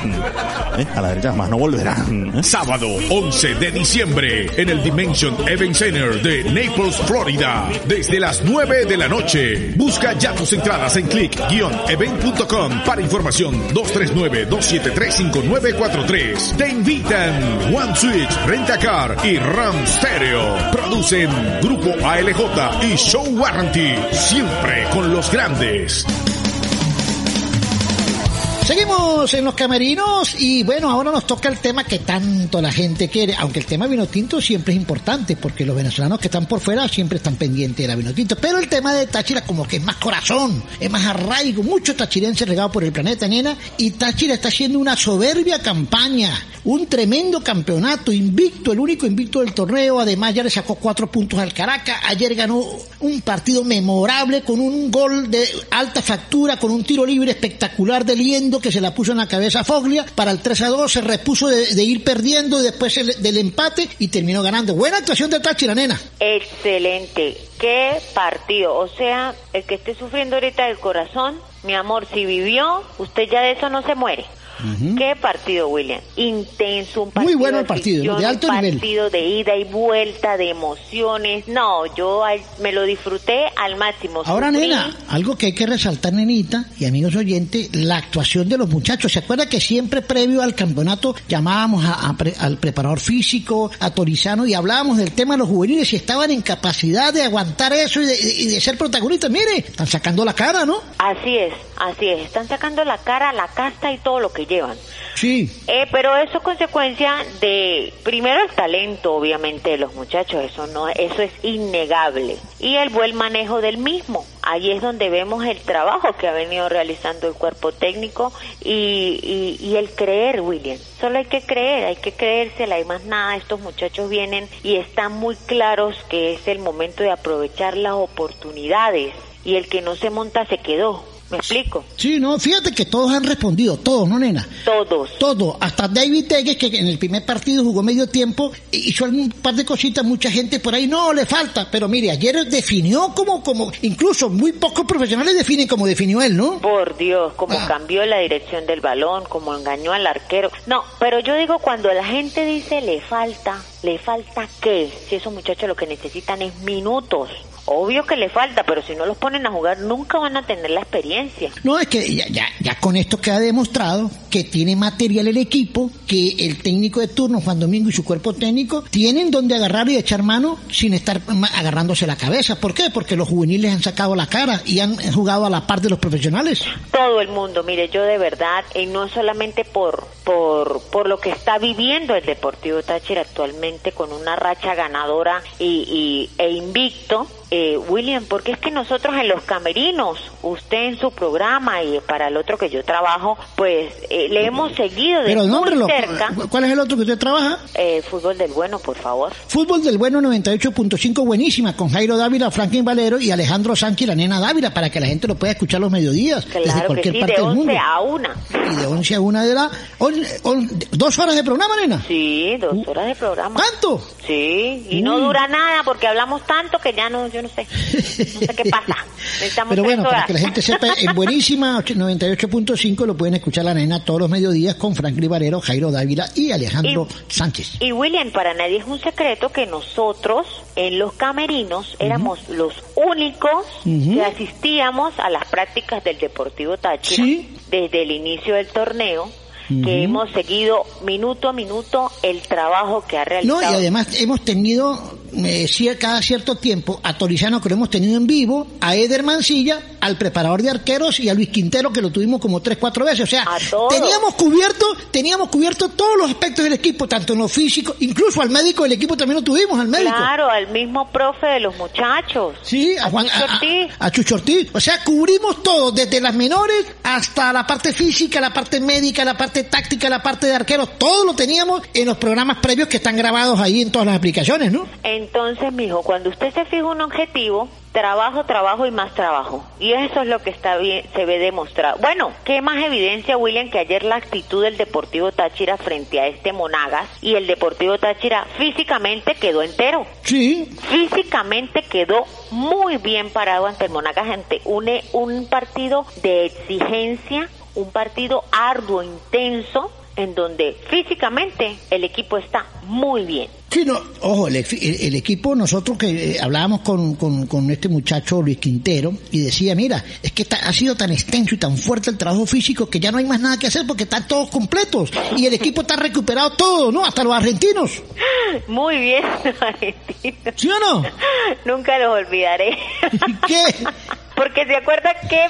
¿Eh? A la derecha jamás, no volverá. ¿Eh? Sábado 11 de diciembre en el Dimension Event Center de Naples, Florida. Desde las 9 de la noche. Busca ya tus entradas en click-event.com para información 239-273-5943. Te invitan One Switch, Rentacar y Ram Stereo. Producen Grupo ALJ y Show Warranty. Siempre con los grandes. Seguimos en los camerinos y bueno, ahora nos toca el tema que tanto la gente quiere, aunque el tema vino tinto siempre es importante porque los venezolanos que están por fuera siempre están pendientes de la vino tinto, pero el tema de Táchira como que es más corazón, es más arraigo, mucho tachirense regado por el planeta, nena, y Táchira está haciendo una soberbia campaña, un tremendo campeonato, invicto, el único invicto del torneo, además ya le sacó cuatro puntos al Caracas, ayer ganó un partido memorable con un gol de alta factura, con un tiro libre espectacular de Liendo que se la puso en la cabeza Foglia, para el 3 a 2 se repuso de, ir perdiendo después el, del empate y terminó ganando. Buena actuación de Táchira, nena. Excelente. Qué partido. O sea, el que esté sufriendo ahorita del corazón, mi amor, si vivió, usted ya de eso no se muere. Qué partido, William. Intenso, un partido Muy bueno el partido, de alto un nivel. partido de ida y vuelta, de emociones. No, yo me lo disfruté al máximo. Ahora, Sufrí. nena, algo que hay que resaltar, nenita, y amigos oyentes, la actuación de los muchachos. ¿Se acuerda que siempre previo al campeonato llamábamos a- a pre- al preparador físico, a Torizano, y hablábamos del tema de los juveniles y estaban en capacidad de aguantar eso y de, y de ser protagonistas? Mire, están sacando la cara, ¿no? Así es, así es. Están sacando la cara, la casta y todo lo que llevan. Sí. Eh, pero eso es consecuencia de, primero el talento, obviamente, de los muchachos, eso no, eso es innegable. Y el buen manejo del mismo. Ahí es donde vemos el trabajo que ha venido realizando el cuerpo técnico y, y, y el creer, William. Solo hay que creer, hay que creérsela y más nada. Estos muchachos vienen y están muy claros que es el momento de aprovechar las oportunidades. Y el que no se monta se quedó. ¿Me explico? Sí, no, fíjate que todos han respondido, todos, ¿no, nena? Todos. Todos, hasta David Tegues, que en el primer partido jugó medio tiempo, hizo un par de cositas, mucha gente por ahí, no, le falta, pero mire, ayer definió como, como, incluso muy pocos profesionales definen como definió él, ¿no? Por Dios, como Ah. cambió la dirección del balón, como engañó al arquero. No, pero yo digo cuando la gente dice le falta, ¿le falta qué? Si esos muchachos lo que necesitan es minutos. Obvio que le falta, pero si no los ponen a jugar nunca van a tener la experiencia. No, es que ya, ya, ya con esto queda demostrado que tiene material el equipo, que el técnico de turno, Juan Domingo y su cuerpo técnico, tienen donde agarrar y echar mano sin estar agarrándose la cabeza. ¿Por qué? Porque los juveniles han sacado la cara y han jugado a la par de los profesionales. Todo el mundo, mire, yo de verdad, y no solamente por, por, por lo que está viviendo el Deportivo Táchira actualmente con una racha ganadora y, y- e invicto, eh, William, porque es que nosotros en los camerinos, usted en su programa y para el otro que yo trabajo, pues eh, le hemos seguido de Pero muy cerca. ¿cuál es el otro que usted trabaja? Eh, fútbol del bueno, por favor. Fútbol del Bueno 98.5 buenísima con Jairo Dávila, Franklin Valero y Alejandro Sánchez la nena Dávila para que la gente lo pueda escuchar los mediodías desde Claro que cualquier sí, parte de del 11 mundo. a 1. Y de 11 a 1 de la... on- on- ¿Dos horas de programa, nena? Sí, dos horas de programa. ¿Cuánto? Sí, y no dura nada porque hablamos tanto que ya no, yo no sé, no sé qué pasa. Necesitamos Pero bueno, para que la gente sepa, en Buenísima 98.5 lo pueden escuchar la nena todos los mediodías con Franklin Valero, Jairo Dávila y Alejandro Sánchez. Y William, para nadie es un secreto que nosotros en los camerinos éramos los únicos que asistíamos a las prácticas del Deportivo Táchira Sí. desde el inicio del torneo, que hemos seguido minuto a minuto el trabajo que ha realizado. No, y además hemos tenido eh, cada cierto tiempo a Torizano que lo hemos tenido en vivo, a Eder Mancilla, al preparador de arqueros y a Luis Quintero que lo tuvimos como tres, cuatro veces. O sea, teníamos cubierto, teníamos cubierto todos los aspectos del equipo, tanto en lo físico, incluso al médico del equipo también lo tuvimos, al médico. Claro, al mismo profe de los muchachos. Sí, a Juan, Chucho a- a- Ortiz. a Chucho Ortiz. O sea, cubrimos todo, desde las menores hasta la parte física, la parte médica, la parte táctica, la parte de arqueros, todo lo teníamos en los programas previos que están grabados ahí en todas las aplicaciones, ¿no? En Entonces, mijo, cuando usted se fija un objetivo, trabajo, trabajo y más trabajo. Y eso es lo que está bien, se ve demostrado. Bueno, ¿qué más evidencia, William, que ayer la actitud del Deportivo Táchira frente a este Monagas y el Deportivo Táchira físicamente quedó entero? Sí. Físicamente quedó muy bien parado ante el Monagas, ante un, un partido de exigencia, un partido arduo, intenso, en donde físicamente el equipo está muy bien. Sí, no, ojo, el, el, equipo, nosotros que eh, hablábamos con, con, con, este muchacho Luis Quintero y decía, mira, es que ha sido tan extenso y tan fuerte el trabajo físico que ya no hay más nada que hacer porque están todos completos y el equipo está recuperado todo, ¿no? Hasta los argentinos. Muy bien, los argentinos. ¿Sí o no? Nunca los olvidaré. ¿Qué? Porque se acuerda que,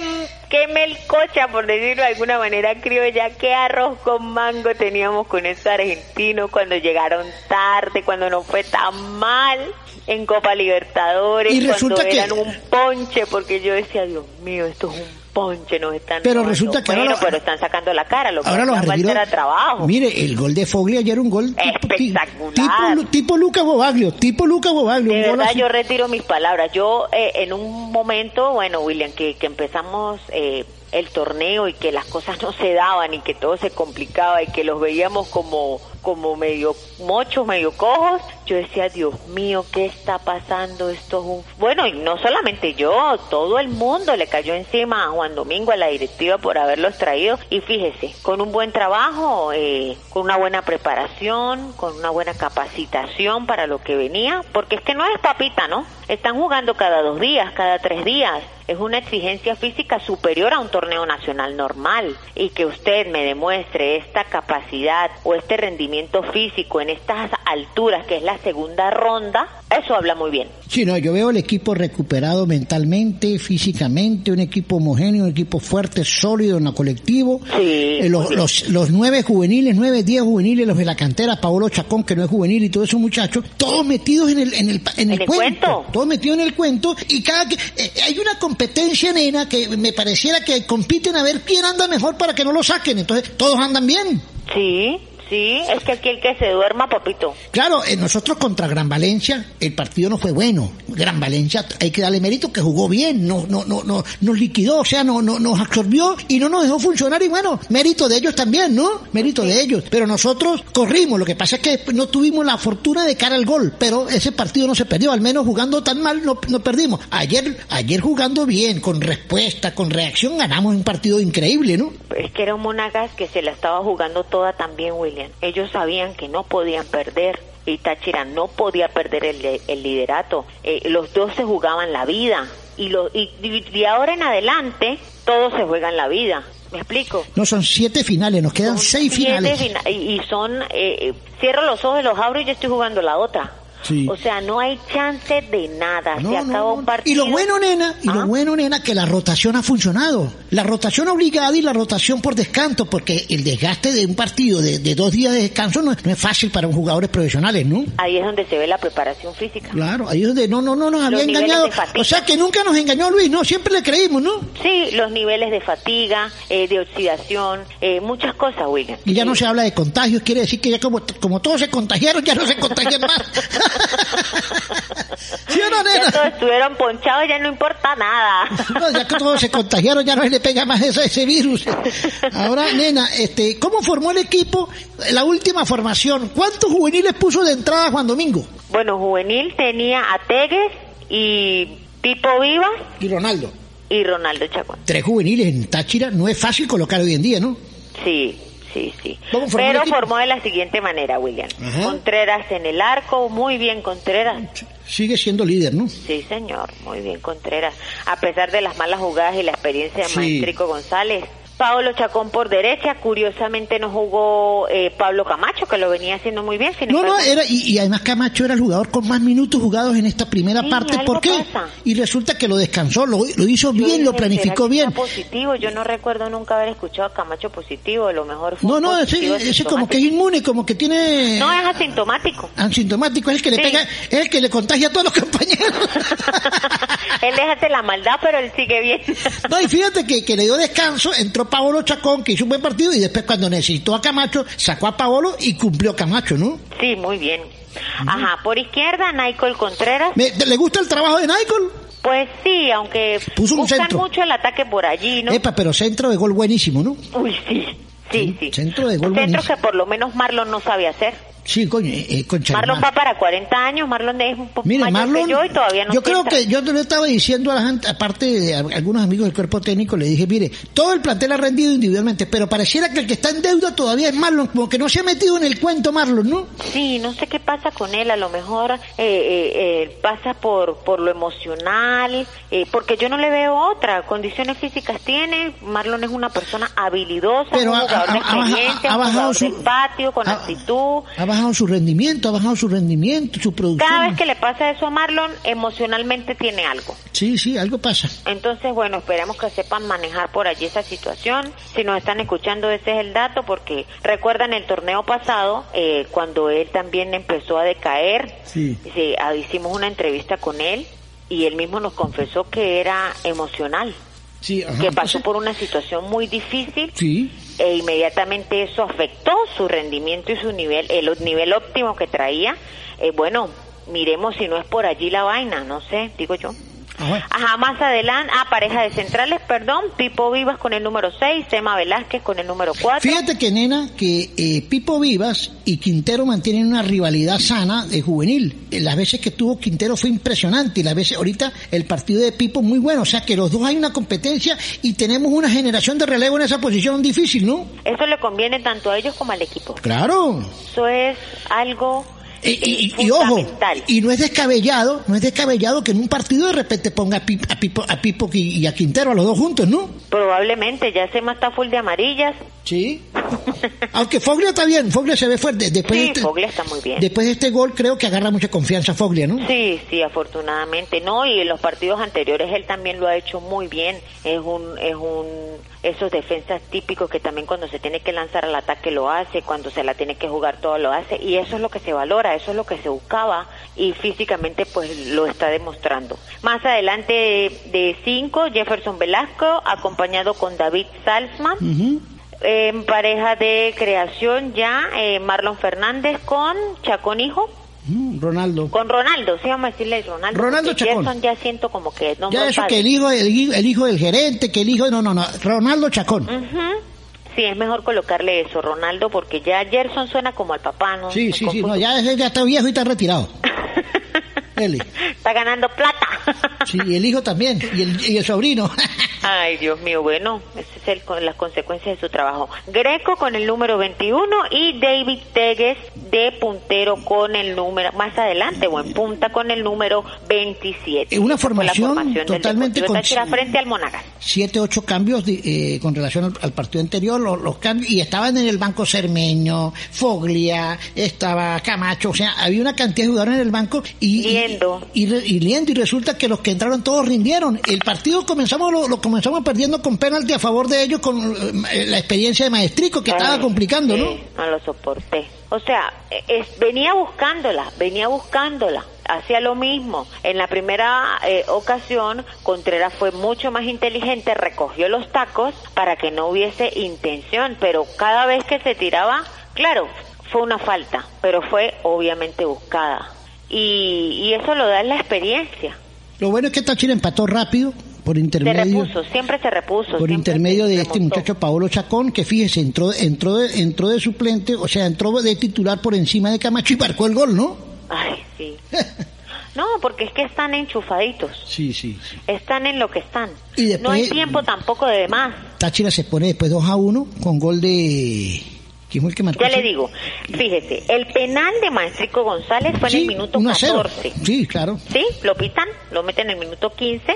que melcocha, por decirlo de alguna manera criolla, qué arroz con mango teníamos con esos argentinos cuando llegaron tarde, cuando no fue tan mal en Copa Libertadores, y cuando eran que... un ponche, porque yo decía, Dios mío, esto es un ponche, nos están Pero resulta que bueno, ahora- pero están sacando la cara, lo que Ahora los era trabajo. Mire, el gol de Fogli ayer un gol Espectacular. tipo, tipo Luca Bobaglio, tipo Luca Bobaglio. De verdad, yo retiro mis palabras. Yo, eh, en un momento, bueno, William, que, que empezamos eh, el torneo y que las cosas no se daban y que todo se complicaba y que los veíamos como, como medio mochos, medio cojos, yo decía, Dios mío, ¿qué está pasando? Esto. Bueno, y no solamente yo, todo el mundo le cayó encima a Juan Domingo, a la directiva, por haberlos traído. Y fíjese, con un buen trabajo, eh, con una buena preparación, con una buena capacitación para lo que venía, porque es que no es papita, ¿no? Están jugando cada dos días, cada tres días. Es una exigencia física superior a un torneo nacional normal. Y que usted me demuestre esta capacidad o este rendimiento físico en estas alturas, que es la segunda ronda, eso habla muy bien. Sí, no, yo veo el equipo recuperado mentalmente, físicamente, un equipo homogéneo, un equipo fuerte, sólido en lo colectivo. Eh, los, los, los nueve juveniles, nueve, diez juveniles, los de la cantera, Paolo Chacón, que no es juvenil, y todos esos muchachos, todos metidos en el, en el, en el, cuento. Todos metidos en el cuento, y cada que, eh, hay una competencia, nena, que me pareciera que compiten a ver quién anda mejor para que no lo saquen. Entonces, todos andan bien. Sí, sí, es que aquí el que se duerma, papito. Claro, eh, nosotros contra Gran Valencia, el partido no fue bueno. Gran Valencia, hay que darle mérito que jugó bien, no, no, no, no, nos liquidó, o sea, no, no, nos absorbió y no nos dejó funcionar. Y bueno, mérito de ellos también, ¿no? Mérito de ellos. Pero nosotros corrimos, lo que pasa es que no tuvimos la fortuna de cara al gol, pero ese partido no se perdió, al menos jugando tan mal no, no perdimos. Ayer, ayer jugando bien, con respuesta, con reacción, ganamos un partido increíble, ¿no? Es que era un Monagas que se la estaba jugando toda también, William. Ellos sabían que no podían perder. Y Táchira no podía perder el, el liderato. Eh, los dos se jugaban la vida. Y, lo, y, y de ahora en adelante, todos se juegan la vida. ¿Me explico? No, son siete finales, nos quedan seis finales. fina- y, y son, eh, cierro los ojos, los abro y yo estoy jugando la otra. Sí. O sea, no hay chance de nada. No, se no, acaba un partido. Y lo bueno, nena, y lo bueno, nena, que la rotación ha funcionado. La rotación obligada y la rotación por descanso, porque el desgaste de un partido de, de dos días de descanso no, es- fácil para un jugadores profesionales, ¿no? Ahí es donde se ve la preparación física. Claro, ahí es donde no, no, no nos había engañado. O sea que nunca nos engañó Luis, no, siempre le creímos, ¿no? Sí, los niveles de fatiga, eh, de oxidación, eh, muchas cosas, William. Y ya no se habla de contagios, quiere decir que ya como, como todos se contagiaron, ya no se contagian más. ¿Sí o no, nena? Ya todos estuvieron ponchados, ya no importa nada. No, ya que todos se contagiaron, ya no se le pega más ese, ese virus. Ahora, nena, este, ¿cómo formó el equipo la última formación? ¿Cuántos juveniles puso de entrada Juan Domingo? Bueno, juvenil tenía a Tegues y Pipo Viva Y Ronaldo. y Ronaldo Chacón. Tres juveniles en Táchira, no es fácil colocar hoy en día, ¿no? Sí, sí, sí. ¿Cómo formó el Pero formó de la siguiente manera, William. Ajá. Contreras en el arco, muy bien Contreras. Sigue siendo líder, ¿no? Sí, señor, muy bien Contreras. A pesar de las malas jugadas y la experiencia de Sí. Maestrico González. Pablo Chacón por derecha, curiosamente no jugó eh, Pablo Camacho, que lo venía haciendo muy bien. sin No, no, era, y, y además Camacho era el jugador con más minutos jugados en esta primera Sí, parte. ¿Por qué? pasa. Y resulta que lo descansó, lo, lo hizo bien, lo planificó ¿será que bien. positivo, yo no recuerdo nunca haber escuchado a Camacho positivo, a lo mejor fue No, no, ese, ese como que es inmune, como que tiene No, es asintomático. asintomático, es el que le Sí. pega, es el que le contagia a todos los compañeros. él déjate la maldad, pero él sigue bien. No, y fíjate que, que le dio descanso, entró Paolo Chacón, que hizo un buen partido, y después cuando necesitó a Camacho, sacó a Paolo y cumplió Camacho, ¿no? Sí, muy bien. Ajá, por izquierda, Nicole Contreras. ¿Le gusta el trabajo de Nicole? Pues sí, aunque Puso un buscan centro. mucho el ataque por allí, ¿no? Epa, pero centro de gol buenísimo, ¿no? Uy, sí, sí, sí. Centro de gol Centro buenísimo. que por lo menos Marlon no sabe hacer. Sí, coño, eh, eh, concha Marlon va para 40 años, Marlon es un poco Mire, mayor Marlon, que yo y todavía no yo creo que yo lo estaba diciendo a la gente, aparte de a- algunos amigos del cuerpo técnico, le dije, mire, todo el plantel ha rendido individualmente, pero pareciera que el que está en deuda todavía es Marlon, como que no se ha metido en el cuento Marlon, ¿no? Sí, no sé qué pasa con él, a lo mejor eh, pasa por, por lo emocional, porque yo no le veo otra, condiciones físicas tiene, Marlon es una persona habilidosa, Pero un jugador experiencia, ha un su- del patio, con actitud. Ha bajado su rendimiento, ha bajado su rendimiento, su producción. Cada vez que le pasa eso a Marlon, emocionalmente tiene algo. Sí, sí, algo pasa. Entonces, bueno, esperemos que sepan manejar por allí esa situación. Si nos están escuchando, ese es el dato, porque recuerdan el torneo pasado, eh, cuando él también empezó a decaer, Sí. sí, ah, hicimos una entrevista con él y él mismo nos confesó que era emocional, Sí, ajá. que pasó por una situación muy difícil Sí. e inmediatamente eso afectó su rendimiento y su nivel, el nivel óptimo que traía. Eh, bueno, miremos si no es por allí la vaina, no sé, digo yo. Ajá, más adelante, ah, pareja de centrales, perdón, Pipo Vivas con el número 6, Sema Velázquez con el número 4. Fíjate que, nena, que eh, Pipo Vivas y Quintero mantienen una rivalidad sana de juvenil. Eh, Las veces que tuvo Quintero fue impresionante y las veces ahorita el partido de Pipo muy bueno. O sea que los dos hay una competencia y tenemos una generación de relevo en esa posición difícil, ¿no? Eso le conviene tanto a ellos como al equipo. Claro. Eso es algo Y, y- y ojo, y no es descabellado, no es descabellado que en un partido de repente ponga a Pipo, a Pipo, a Pipo y a Quintero a los dos juntos, ¿no? Probablemente, ya Sema está full de amarillas. Sí. Aunque Foglia está bien, Foglia se ve fuerte. Después, Sí, de este, Foglia está muy bien. después de este gol creo que agarra mucha confianza Foglia, ¿no? Sí, sí, afortunadamente, no, y en los partidos anteriores él también lo ha hecho muy bien. Es un, es un, esos defensas típicos que también cuando se tiene que lanzar al ataque lo hace, cuando se la tiene que jugar todo lo hace, y eso es lo que se valora, eso es lo que se buscaba, y físicamente pues lo está demostrando. Más adelante de cinco, Jefferson Velasco, acompañado con David Salzman. En pareja de creación ya, eh, Marlon Fernández con Chacón Hijo. Ronaldo. Con Ronaldo, sí vamos a decirle Ronaldo. Ronaldo Chacón. Gerson ya siento como que no Ya eso que el hijo, el, hijo- el hijo del gerente, que el hijo, no, no, no, Ronaldo Chacón. Sí, es mejor colocarle eso, Ronaldo, porque ya Gerson suena como al papá, ¿no? Sí, sí, sí, no, ya está viejo y está retirado. Eli. Está ganando plata. Sí, y el hijo también, y el, y el sobrino. Ay, Dios mío, bueno, esas es con las consecuencias de su trabajo. Greco con el número 21 y David Tegues de puntero con el número, más adelante, o en punta con el número 27. Eh, una formación formación totalmente con- frente al Monagas. Siete, ocho cambios de- eh, con relación al, al partido anterior, los, los cambios, y estaban en el banco Cermeño, Foglia, estaba Camacho, o sea, había una cantidad de jugadores en el banco y... Liendo. Y, y, y Liendo, y resulta que los que entraron todos rindieron. El partido comenzamos lo, lo comenzamos perdiendo con penalti a favor de ellos con eh, la experiencia de Maestrico que estaba Ay, complicando, ¿no? sí, no lo soporté. O sea, eh, es- venía buscándola, venía buscándola. Hacía lo mismo. En la primera eh, ocasión, Contreras fue mucho más inteligente, recogió los tacos para que no hubiese intención, pero cada vez que se tiraba, claro, fue una falta, pero fue obviamente buscada. Y, y eso lo da la experiencia. Lo bueno es que Táchira empató rápido por Se intermedio. repuso, siempre se repuso. por intermedio se de este muchacho Paolo Chacón, que fíjese, entró, entró, de, entró de suplente, o sea, entró de titular por encima de Camacho y marcó el gol, ¿no? Ay, sí. No, porque es que están enchufaditos. Sí, sí. Están en lo que están. Y después- no hay tiempo tampoco de más. Táchira se pone después 2 a 1 con gol de... ¿Quién fue el que marcó? Ya le digo, fíjese, el penal de Maestrico González fue en el minuto 1 a 0. 14. Sí, claro. ¿Sí? Lo pitan, lo meten en el minuto 15.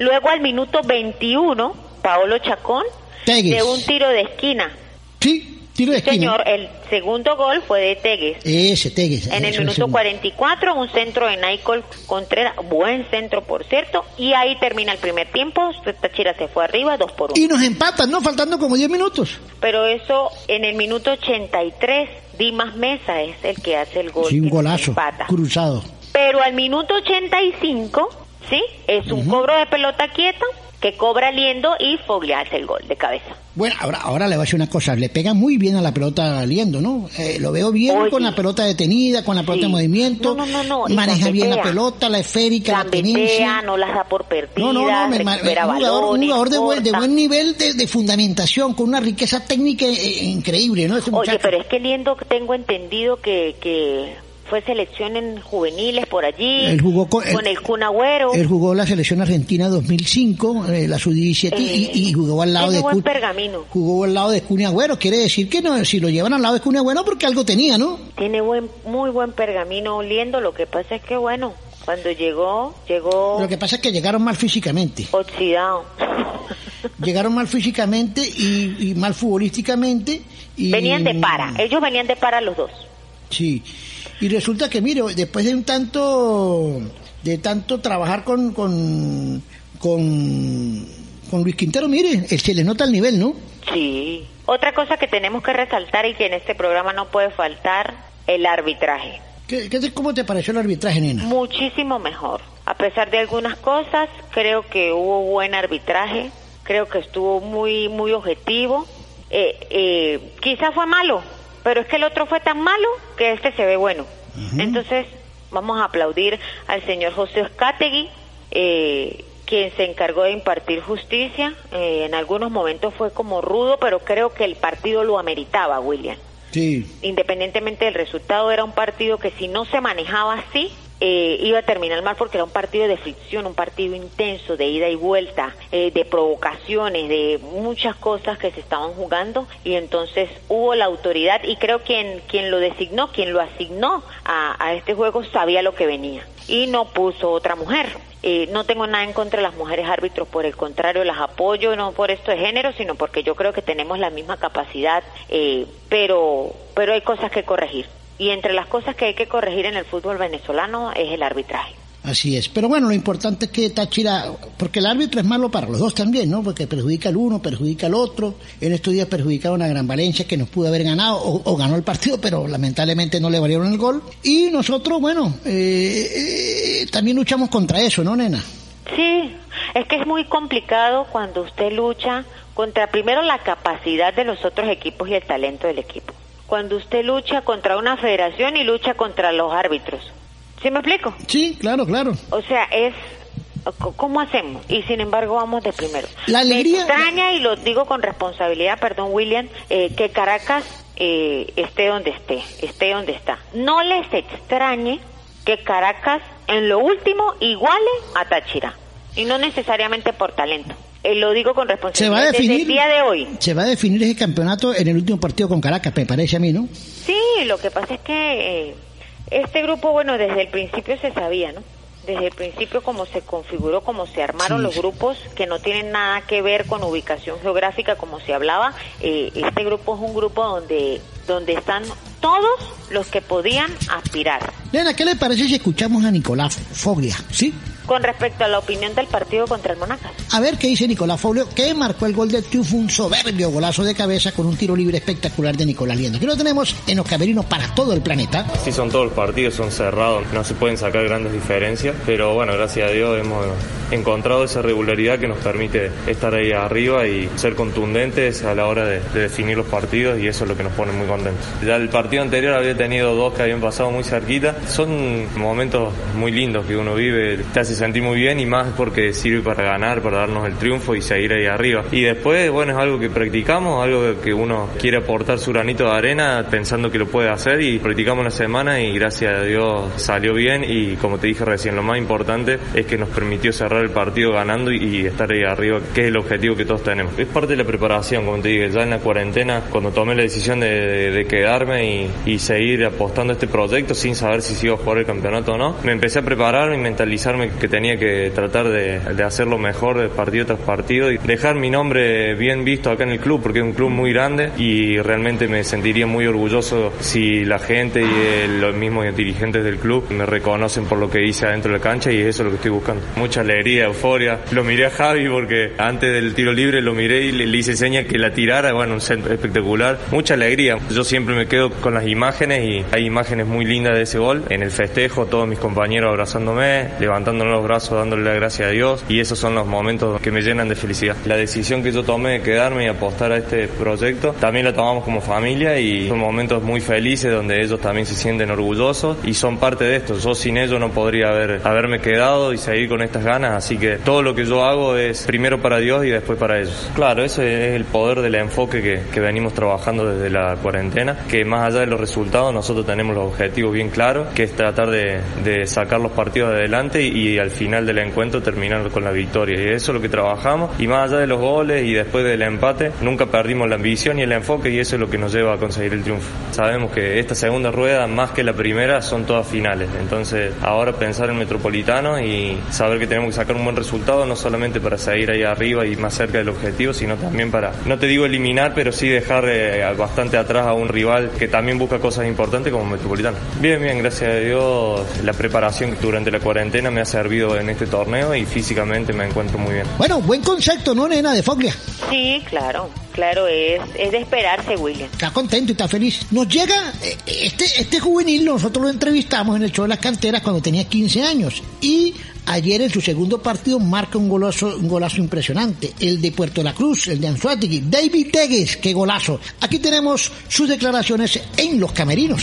Luego al minuto 21, Paolo Chacón, Tegues. de un tiro de esquina. Sí, tiro de Sí, esquina. señor, el segundo gol fue de Tegues. Ese, Tegues. En el minuto segundo. 44, un centro de Nicole Contreras, buen centro por cierto, y ahí termina el primer tiempo, Táchira se fue arriba, 2 por 1. Y nos empatan, ¿no? Faltando como 10 minutos. Pero eso en el minuto 83, Dimas Mesa es el que hace el gol. Sí, un golazo. Cruzado. Pero al minuto 85, ¿sí? Es un cobro de pelota quieta que cobra Liendo y Foglia hace el gol de cabeza. Bueno, ahora, ahora le voy a decir una cosa, le pega muy bien a la pelota Liendo, ¿no? Eh, lo veo bien con la pelota detenida, con la pelota en movimiento, No, no, no, maneja bien la pelota, la esférica, la tenencia. no las da por perdidas, No, no, no, me- recupera un jugador, un jugador de, buen, de buen nivel de, de fundamentación, con una riqueza técnica eh, increíble, ¿no? Ese Oye, pero es que Liendo tengo entendido que, que fue selección en juveniles por allí, Él jugó con- con el Kun Agüero. Él jugó la selección argentina 2005, eh, la sub-17, y, y jugó al lado de Kun- pergamino. jugó al lado de Cuni Agüero. Quiere decir que no, si lo llevan al lado de Cuni Agüero porque algo tenía, ¿no? Tiene buen, muy buen pergamino Liendo, lo que pasa es que bueno, cuando llegó, llegó Lo que pasa es que llegaron mal físicamente. oxidado. Llegaron mal físicamente y, y mal futbolísticamente. Y, Venían de para, ellos venían de para los dos. Sí. Y resulta que, mire, después de un tanto, de tanto trabajar con, con, con, con Luis Quintero, mire, él se le nota el nivel, ¿no? Sí. Otra cosa que tenemos que resaltar y que en este programa no puede faltar, el arbitraje. ¿Qué, ¿Cómo te pareció el arbitraje, nena? Muchísimo mejor. A pesar de algunas cosas, creo que hubo buen arbitraje, creo que estuvo muy, muy objetivo. Eh, eh, quizás fue malo, pero es que el otro fue tan malo que este se ve bueno. Entonces, vamos a aplaudir al señor José Escategui, eh, quien se encargó de impartir justicia. Eh, en algunos momentos fue como rudo, pero creo que el partido lo ameritaba, William Sí. independientemente del resultado, era un partido que si no se manejaba así, eh, iba a terminar mal porque era un partido de fricción, un partido intenso, de ida y vuelta, eh, de provocaciones, de muchas cosas que se estaban jugando y entonces hubo la autoridad y creo quien, quien lo designó, quien lo asignó a, a este juego sabía lo que venía y no puso otra mujer. Eh, no tengo nada en contra de las mujeres árbitros, por el contrario, las apoyo, no por esto de género, sino porque yo creo que tenemos la misma capacidad, eh, pero, pero hay cosas que corregir. Y entre las cosas que hay que corregir en el fútbol venezolano es el arbitraje. Así es. Pero bueno, lo importante es que Táchira, porque el árbitro es malo para los dos también, ¿no? Porque perjudica al uno, perjudica al otro. En estos días perjudicaron a Gran Valencia que nos pudo haber ganado o, o ganó el partido, pero lamentablemente no le valieron el gol. Y nosotros, bueno, eh, eh, también luchamos contra eso, ¿no, nena? Sí, es que es muy complicado cuando usted lucha contra primero la capacidad de los otros equipos y el talento del equipo. Cuando usted lucha contra una federación y lucha contra los árbitros. ¿Sí me explico? Sí, claro, claro. O sea, es ¿cómo hacemos? Y sin embargo vamos de primero. La alegría- Me extraña y lo digo con responsabilidad, perdón William, eh, que Caracas eh, esté donde esté, esté donde está. No les extrañe que Caracas en lo último iguale a Táchira y no necesariamente por talento. Eh, lo digo con Se va responsabilidad a desde el definir, día de hoy. se va a definir ese campeonato en el último partido con Caracas, me parece a mí, ¿no? Sí, lo que pasa es que eh, este grupo, bueno, desde el principio se sabía, ¿no? Desde el principio como se configuró, como se armaron Sí, los grupos, que no tienen nada que ver con ubicación geográfica, como se hablaba, eh, este grupo es un grupo donde, donde están todos los que podían aspirar. Nena, ¿qué le parece si escuchamos a Nicolás Foglia? ¿Sí? Con respecto a la opinión del partido contra el Monacas. A ver qué dice Nicolás Foglio, que marcó el gol del triunfo, un soberbio golazo de cabeza con un tiro libre espectacular de Nicolás Liendo. Aquí lo tenemos en los camerinos para todo el planeta. Sí, son todos los partidos, son cerrados, no se pueden sacar grandes diferencias, pero bueno, gracias a Dios hemos encontrado esa regularidad que nos permite estar ahí arriba y ser contundentes a la hora de, de definir los partidos y eso es lo que nos pone muy contentos. Ya el partido anterior había tenido dos que habían pasado muy cerquita, son momentos muy lindos que uno vive, te hace sentir muy bien y más porque sirve para ganar, para darnos el triunfo y seguir ahí arriba. Y después, bueno, es algo que practicamos, algo que uno quiere aportar su granito de arena pensando que lo puede hacer y practicamos la semana y gracias a Dios salió bien y como te dije recién, lo más importante es que nos permitió cerrar el partido ganando y, estar ahí arriba, que es el objetivo que todos tenemos. Es parte de la preparación, como te dije, ya en la cuarentena, cuando tomé la decisión de, de- quedarme y, y seguir apostando a este proyecto sin saber si iba a jugar el campeonato o no, me empecé a preparar y mentalizarme que tenía que tratar de, de hacerlo mejor partido tras partido y dejar mi nombre bien visto acá en el club porque es un club muy grande y realmente me sentiría muy orgulloso si la gente y el- los mismos dirigentes del club me reconocen por lo que hice adentro de la cancha y eso es lo que estoy buscando. Mucha alegría euforia. Lo miré a Javi porque antes del tiro libre lo miré y le, hice seña que la tirara, bueno, un centro espectacular. Mucha alegría. Yo siempre me quedo con las imágenes y hay imágenes muy lindas de ese gol. En el festejo, todos mis compañeros abrazándome, levantándole los brazos, dándole la gracia a Dios y esos son los momentos que me llenan de felicidad. La decisión que yo tomé de quedarme y apostar a este proyecto también la tomamos como familia y son momentos muy felices donde ellos también se sienten orgullosos y son parte de esto. Yo sin ellos no podría haber, haberme quedado y seguir con estas ganas, así que todo lo que yo hago es primero para Dios y después para ellos. Claro, ese es el poder del enfoque que, que venimos trabajando desde la cuarentena, que más allá de los resultados nosotros tenemos los objetivos bien claros, que es tratar de, de sacar los partidos adelante y, y, al final del encuentro terminar con la victoria. Y eso es lo que trabajamos y más allá de los goles y después del empate, nunca perdimos la ambición y el enfoque y eso es lo que nos lleva a conseguir el triunfo. Sabemos que esta segunda rueda, más que la primera, son todas finales. Entonces, ahora pensar en Metropolitano y saber que tenemos que sacar un buen resultado, no solamente para seguir ahí arriba y más cerca del objetivo, sino también para, no te digo eliminar, pero sí dejar eh, bastante atrás a un rival que también busca cosas importantes como Metropolitano. Bien, bien, gracias a Dios, la preparación durante la cuarentena me ha servido en este torneo y físicamente me encuentro muy bien. Bueno, buen concepto, ¿no, nena de Foglia? Sí, claro. Claro, es, es de esperarse, William. Está contento y está feliz. Nos llega eh, este, este juvenil, nosotros lo entrevistamos en el show de las canteras cuando tenía 15 años. Y ayer en su segundo partido marca un golazo, un golazo impresionante. El de Puerto La Cruz, el de Anzuategui. David Tegues, qué golazo. Aquí tenemos sus declaraciones en los camerinos.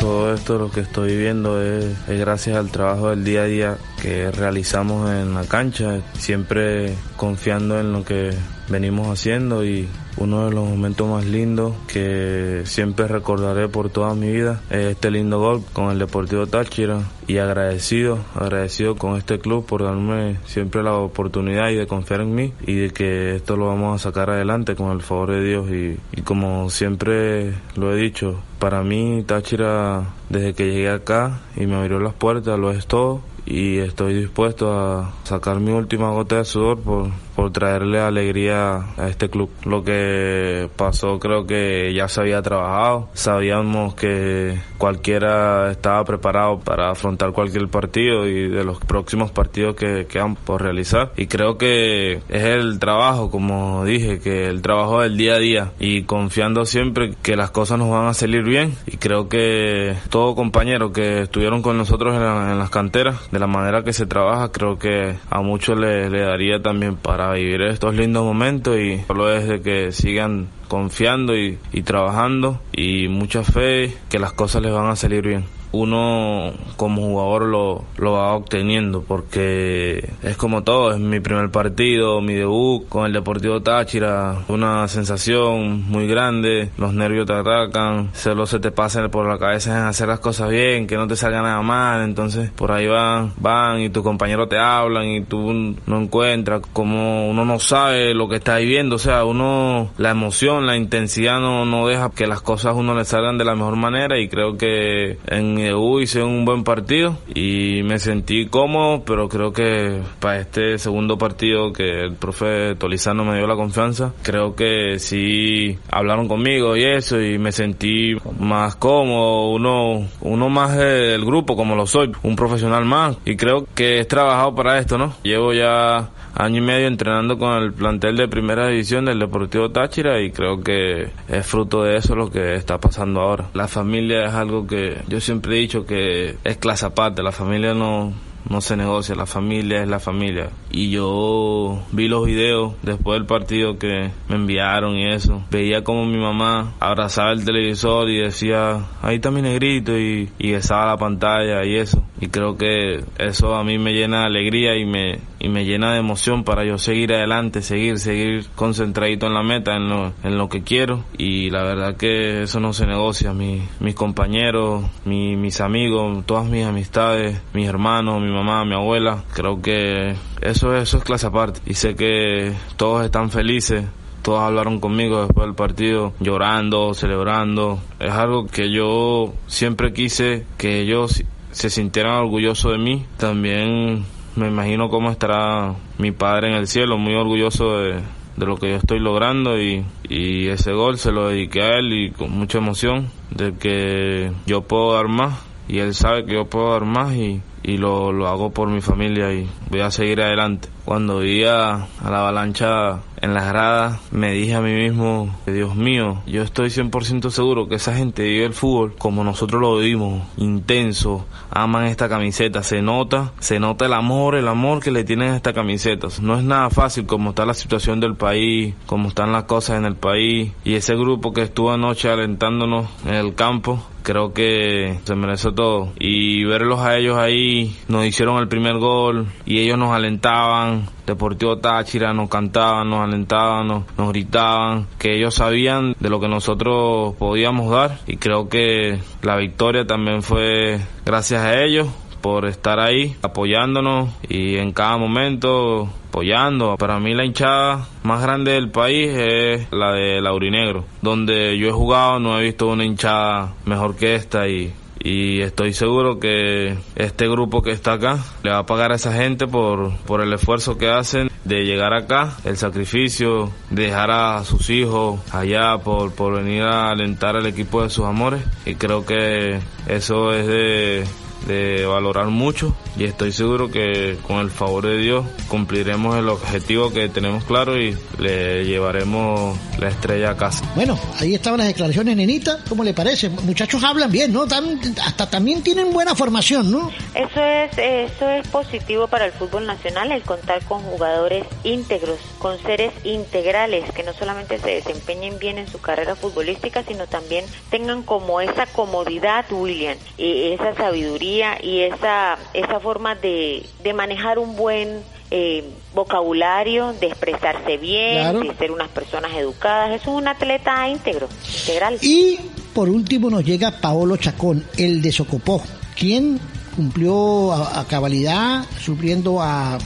Todo esto lo que estoy viviendo es, es, gracias al trabajo del día a día que realizamos en la cancha, siempre confiando en lo que venimos haciendo y uno de los momentos más lindos que siempre recordaré por toda mi vida es este lindo gol con el Deportivo Táchira. Y agradecido, agradecido con este club por darme siempre la oportunidad y de confiar en mí y de que esto lo vamos a sacar adelante con el favor de Dios. Y, y como siempre lo he dicho, para mí Táchira desde que llegué acá y me abrió las puertas lo es todo. Y estoy dispuesto a sacar mi última gota de sudor por, por traerle alegría a este club. Lo que pasó creo que ya se había trabajado, sabíamos que cualquiera estaba preparado para afrontar cualquier partido y de los próximos partidos que quedan por realizar. Y creo que es el trabajo, como dije, que el trabajo del día a día. Y confiando siempre que las cosas nos van a salir bien. Y creo que todo compañero que estuvieron con nosotros en, la, en las canteras de la manera que se trabaja, creo que a muchos le, le, daría también para vivir estos lindos momentos y solo es de que sigan confiando y, y trabajando y mucha fe que las cosas les van a salir bien uno como jugador lo, lo va obteniendo porque es como todo, es mi primer partido, mi debut con el Deportivo Táchira, una sensación muy grande, los nervios te atacan, solo se te pasa por la cabeza en hacer las cosas bien, que no te salga nada mal, entonces por ahí van, van y tus compañeros te hablan y tú no encuentras, como uno no sabe lo que está viviendo, o sea, uno, la emoción, la intensidad no, no deja que las cosas uno le salgan de la mejor manera y creo que en hice un buen partido y me sentí cómodo, pero creo que para este segundo partido que el profe Tolizano me dio la confianza, creo que sí hablaron conmigo y eso y me sentí más cómodo, uno, uno más del grupo como lo soy, un profesional más y creo que he trabajado para esto, ¿no? Llevo ya año y medio entrenando con el plantel de primera división del Deportivo Táchira y creo que es fruto de eso lo que está pasando ahora. La familia es algo que yo siempre he dicho que es clase aparte, la familia no, no se negocia, la familia es la familia. Y yo vi los videos después del partido que me enviaron y eso. Veía como mi mamá abrazaba el televisor y decía, ahí está mi negrito y, y besaba la pantalla y eso. Y creo que eso a mí me llena de alegría y me, y me llena de emoción para yo seguir adelante, seguir, seguir concentradito en la meta, en lo, en lo que quiero. Y la verdad que eso no se negocia. Mi, mis compañeros, mi, mis amigos, todas mis amistades, mis hermanos, mi mamá, mi abuela, creo que eso, eso es clase aparte. Y sé que todos están felices todos hablaron conmigo después del partido, llorando, celebrando. Es algo que yo siempre quise que ellos se sintieran orgullosos de mí. También me imagino cómo estará mi padre en el cielo, muy orgulloso de, de lo que yo estoy logrando y, y ese gol se lo dediqué a él y con mucha emoción de que yo puedo dar más y él sabe que yo puedo dar más y, y lo, lo hago por mi familia y voy a seguir adelante. Cuando vi a, a la avalancha en las gradas, me dije a mí mismo, Dios mío, yo estoy 100% seguro que esa gente vive el fútbol como nosotros lo vivimos, intenso, aman esta camiseta, se nota, se nota el amor, el amor que le tienen a esta camiseta. No es nada fácil como está la situación del país, como están las cosas en el país y ese grupo que estuvo anoche alentándonos en el campo, creo que se merece todo. Y verlos a ellos ahí, nos hicieron el primer gol y ellos nos alentaban. Deportivo Táchira nos cantaban, nos alentaban, nos, nos gritaban, que ellos sabían de lo que nosotros podíamos dar y creo que la victoria también fue gracias a ellos por estar ahí apoyándonos y en cada momento apoyando. Para mí la hinchada más grande del país es la de Laurinegro, donde yo he jugado, no he visto una hinchada mejor que esta y y estoy seguro que este grupo que está acá le va a pagar a esa gente por, por el esfuerzo que hacen de llegar acá, el sacrificio, de dejar a sus hijos allá por, por venir a alentar al equipo de sus amores y creo que eso es de, de valorar mucho y estoy seguro que con el favor de Dios cumpliremos el objetivo que tenemos claro y le llevaremos la estrella a casa. Bueno, ahí estaban las declaraciones, nenita, ¿cómo le parece? Muchachos hablan bien, ¿no? Tan- hasta también tienen buena formación, ¿no? Eso es, eso es positivo para el fútbol nacional, el contar con jugadores íntegros, con seres integrales, que no solamente se desempeñen bien en su carrera futbolística, sino también tengan como esa comodidad, William, y esa sabiduría y esa, esa forma de, de manejar un buen eh, vocabulario, de expresarse bien, Claro. de ser unas personas educadas. Eso es un atleta íntegro, integral. Y por último nos llega Paolo Chacón, el de Socopó, quien cumplió a, cabalidad supliendo a,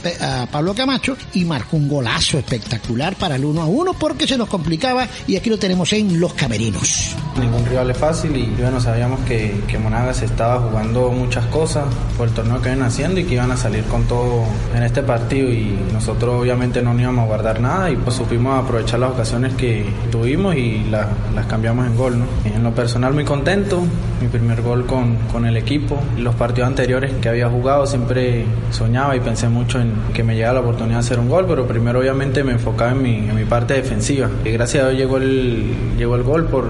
Pablo Camacho y marcó un golazo espectacular para el 1 a 1 porque se nos complicaba y aquí lo tenemos en Los Camerinos. Ningún rival es fácil y bueno, sabíamos que, que Monagas estaba jugando muchas cosas por el torneo que vienen haciendo y que iban a salir con todo en este partido y nosotros obviamente no íbamos a guardar nada y pues supimos aprovechar las ocasiones que tuvimos y la- las cambiamos en gol. ¿no? En lo personal muy contento, mi primer gol con, con el equipo. Los partidos anteriores que había jugado siempre soñaba y pensé mucho en que me llegara la oportunidad de hacer un gol, pero primero obviamente me enfocaba en mi, en mi parte defensiva. Y gracias a Dios llegó el, llegó el gol por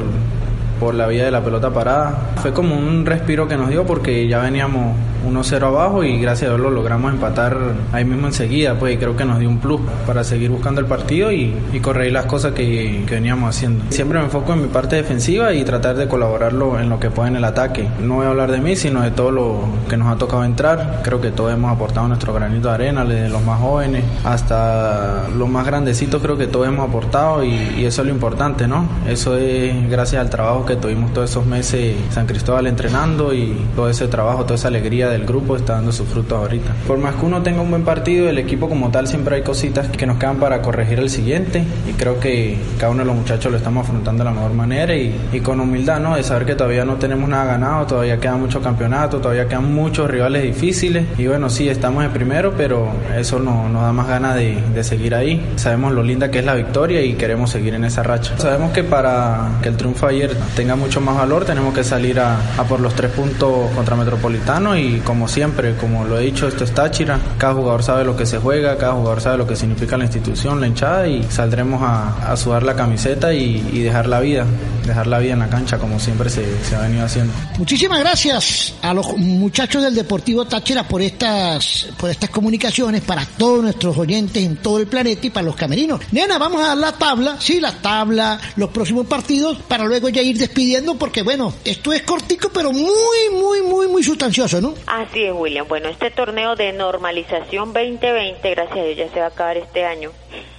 por la vía de la pelota parada. Fue como un respiro que nos dio porque ya veníamos 1-0 abajo y gracias a Dios lo logramos empatar ahí mismo enseguida, pues y creo que nos dio un plus para seguir buscando el partido y, y corregir las cosas que, que veníamos haciendo. Siempre me enfoco en mi parte defensiva y tratar de colaborarlo en lo que pueda en el ataque. No voy a hablar de mí, sino de todo lo que nos ha tocado entrar. Creo que todos hemos aportado nuestro granito de arena, desde los más jóvenes hasta los más grandecitos, creo que todos hemos aportado y, y eso es lo importante, ¿no? Eso es gracias al trabajo que tuvimos todos esos meses San Cristóbal entrenando y todo ese trabajo, toda esa alegría del grupo está dando sus frutos ahorita. Por más que uno tenga un buen partido, el equipo como tal siempre hay cositas que nos quedan para corregir el siguiente y creo que cada uno de los muchachos lo estamos afrontando de la mejor manera y, y con humildad, ¿no? De saber que todavía no tenemos nada ganado, todavía queda mucho campeonato, todavía quedan muchos rivales difíciles y bueno, sí, estamos en primero, pero eso no- nos da más ganas de, de seguir ahí. Sabemos lo linda que es la victoria y queremos seguir en esa racha. Sabemos que para que el triunfo ayer tenga mucho más valor, tenemos que salir a, por los tres puntos contra Metropolitano y como siempre, como lo he dicho, esto es Táchira. Cada jugador sabe lo que se juega, cada jugador sabe lo que significa la institución, la hinchada y saldremos a, sudar la camiseta y, dejar la vida, dejar la vida en la cancha como siempre se, ha venido haciendo. Muchísimas gracias a los muchachos del Deportivo Táchira por estas, por estas comunicaciones para todos nuestros oyentes en todo el planeta y para los camerinos. Nena, vamos a dar la tabla, sí, la tabla, los próximos partidos, para luego ya ir despidiendo, porque bueno, esto es cortico, pero muy, muy, muy, muy sustancioso, ¿no? Así es, William. Bueno, este torneo de normalización 2020, gracias a Dios, ya se va a acabar este año.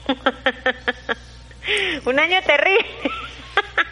Un año terrible.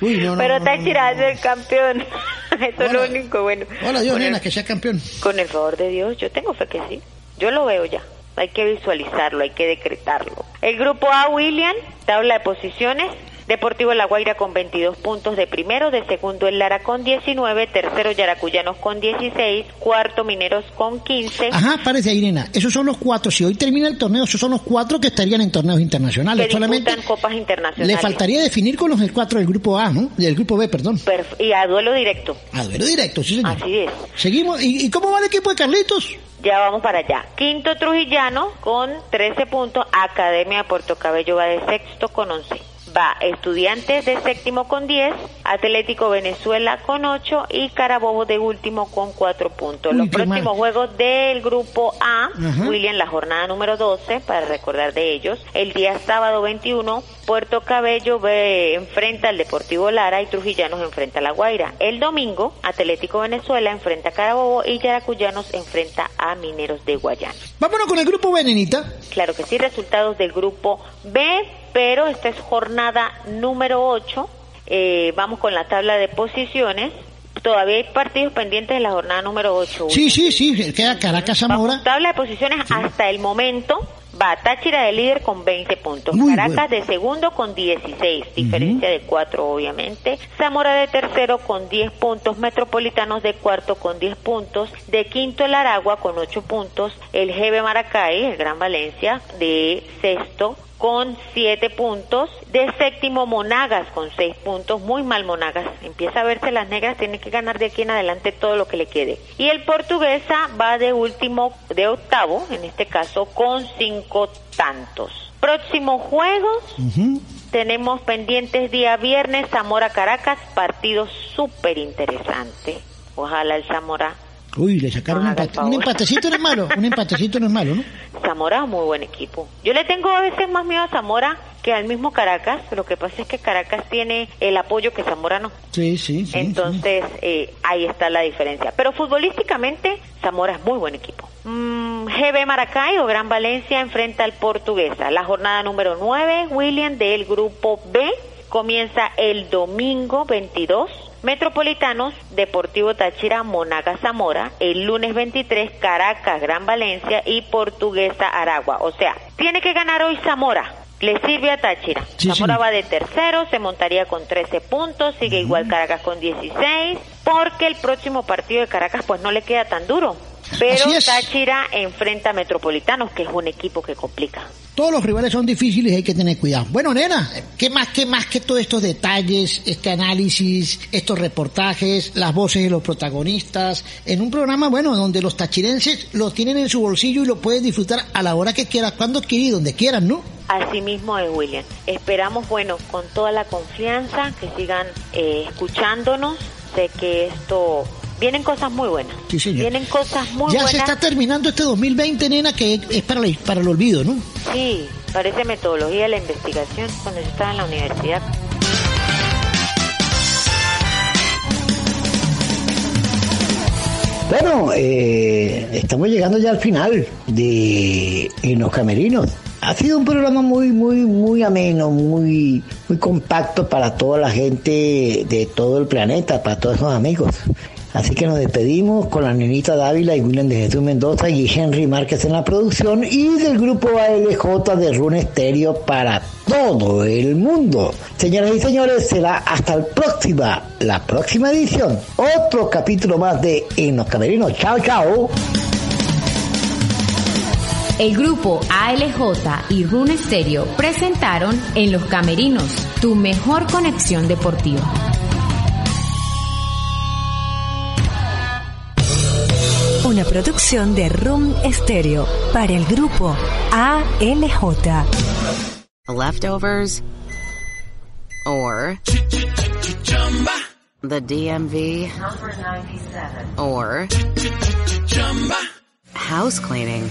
Uy, no, no, Pero no, Táchira es el campeón. Eso es lo único bueno. Hola Dios, nena, que sea campeón. Con el favor de Dios, yo tengo fe que sí. Yo lo veo ya. Hay que visualizarlo, hay que decretarlo. El grupo A, William, tabla de posiciones. Deportivo La Guaira con 22 puntos de primero, de segundo el Lara con 19, tercero Yaracuyanos con 16, cuarto Mineros con 15. Ajá, parece nena. Esos son los cuatro. Si hoy termina el torneo, esos son los cuatro que estarían en torneos internacionales. que Solamente copas internacionales. le faltaría definir con los cuatro del grupo A, ¿no? Del grupo B, perdón. Perf- y a duelo directo. A duelo directo, sí, señor. Así es. Seguimos. ¿Y, y cómo va el equipo de Carlitos? Ya vamos para allá. Quinto Trujillano con 13 puntos. Academia de Puerto Cabello va de sexto con 11 va Estudiantes de séptimo con 10, Atlético Venezuela con 8 y Carabobo de último con 4 puntos. Los próximos juegos del grupo A, William, la jornada número 12, para recordar de ellos, el día sábado 21, Puerto Cabello ve, enfrenta al Deportivo Lara y Trujillanos enfrenta a La Guaira. El domingo, Atlético Venezuela enfrenta a Carabobo y Yaracuyanos enfrenta a Mineros de Guayana. Vámonos con el grupo B, nenita. Claro que sí, resultados del grupo B, pero esta es jornada número 8. Eh, vamos con la tabla de posiciones. Todavía hay partidos pendientes de la jornada número 8. Sí, sí, sí, queda Caracas Zamora. tabla de posiciones hasta el momento. Va Táchira de líder con 20 puntos. Caracas de segundo con 16, diferencia de 4 obviamente. Zamora de tercero con 10 puntos. Metropolitanos de cuarto con 10 puntos. De quinto el Aragua con 8 puntos. El GB Maracay, el Gran Valencia, de sexto con siete puntos. De séptimo Monagas con seis puntos. Muy mal Monagas. Empieza a verse las negras. Tiene que ganar de aquí en adelante todo lo que le quede. Y el portuguesa va de último, de octavo, en este caso, con cinco tantos. Próximos juegos. Tenemos pendientes día viernes Zamora Caracas. Partido súper interesante. Ojalá el Zamora Uy, le sacaron un, empate. un empatecito no es malo, un empatecito no es malo, ¿no? Zamora muy buen equipo. Yo le tengo a veces más miedo a Zamora que al mismo Caracas, lo que pasa es que Caracas tiene el apoyo que Zamora no. Sí, sí, sí. Entonces, Eh, ahí está la diferencia. Pero futbolísticamente, Zamora es muy buen equipo. Mm, GB Maracay o Gran Valencia enfrenta al Portuguesa. La jornada número 9, William, del grupo B, comienza el domingo 22 Metropolitanos, Deportivo Táchira, Monaga Zamora, el lunes 23 Caracas, Gran Valencia y Portuguesa Aragua. O sea, tiene que ganar hoy Zamora. Le sirve a Táchira. Zamora va de tercero, se montaría con 13 puntos, sigue igual Caracas con 16, porque el próximo partido de Caracas pues no le queda tan duro. Pero Táchira enfrenta a Metropolitanos, que es un equipo que complica. Todos los rivales son difíciles y hay que tener cuidado. Bueno, nena, ¿qué más, qué más que todos estos detalles, este análisis, estos reportajes, las voces de los protagonistas, en un programa, bueno, donde los tachirenses lo tienen en su bolsillo y lo pueden disfrutar a la hora que quieran, cuando quieran y donde quieran, ¿no? Así mismo es, William. Esperamos, bueno, con toda la confianza, que sigan eh, escuchándonos. Sé que esto Vienen cosas muy buenas. Sí, señor. Vienen cosas muy ya buenas. Ya se está terminando este 2020, nena, que es para, el, para el olvido, ¿no? Sí, parece metodología de la investigación cuando yo estaba en la universidad. Bueno, eh, estamos llegando ya al final de En los Camerinos. Ha sido un programa muy, muy, muy ameno, muy, muy compacto para toda la gente de todo el planeta, para todos esos amigos. Así que nos despedimos con la nenita Dávila y William de Jesús Mendoza y Henry Márquez en la producción y del grupo ALJ de Rune Stereo para todo el mundo. Señoras y señores, será hasta el próxima, la próxima edición. Otro capítulo más de En los Camerinos. Chao, chao. El grupo ALJ y Rune Stereo presentaron En los Camerinos, tu mejor conexión deportiva. Una producción de Room Stereo para el grupo ALJ. Leftovers or the DMV or house cleaning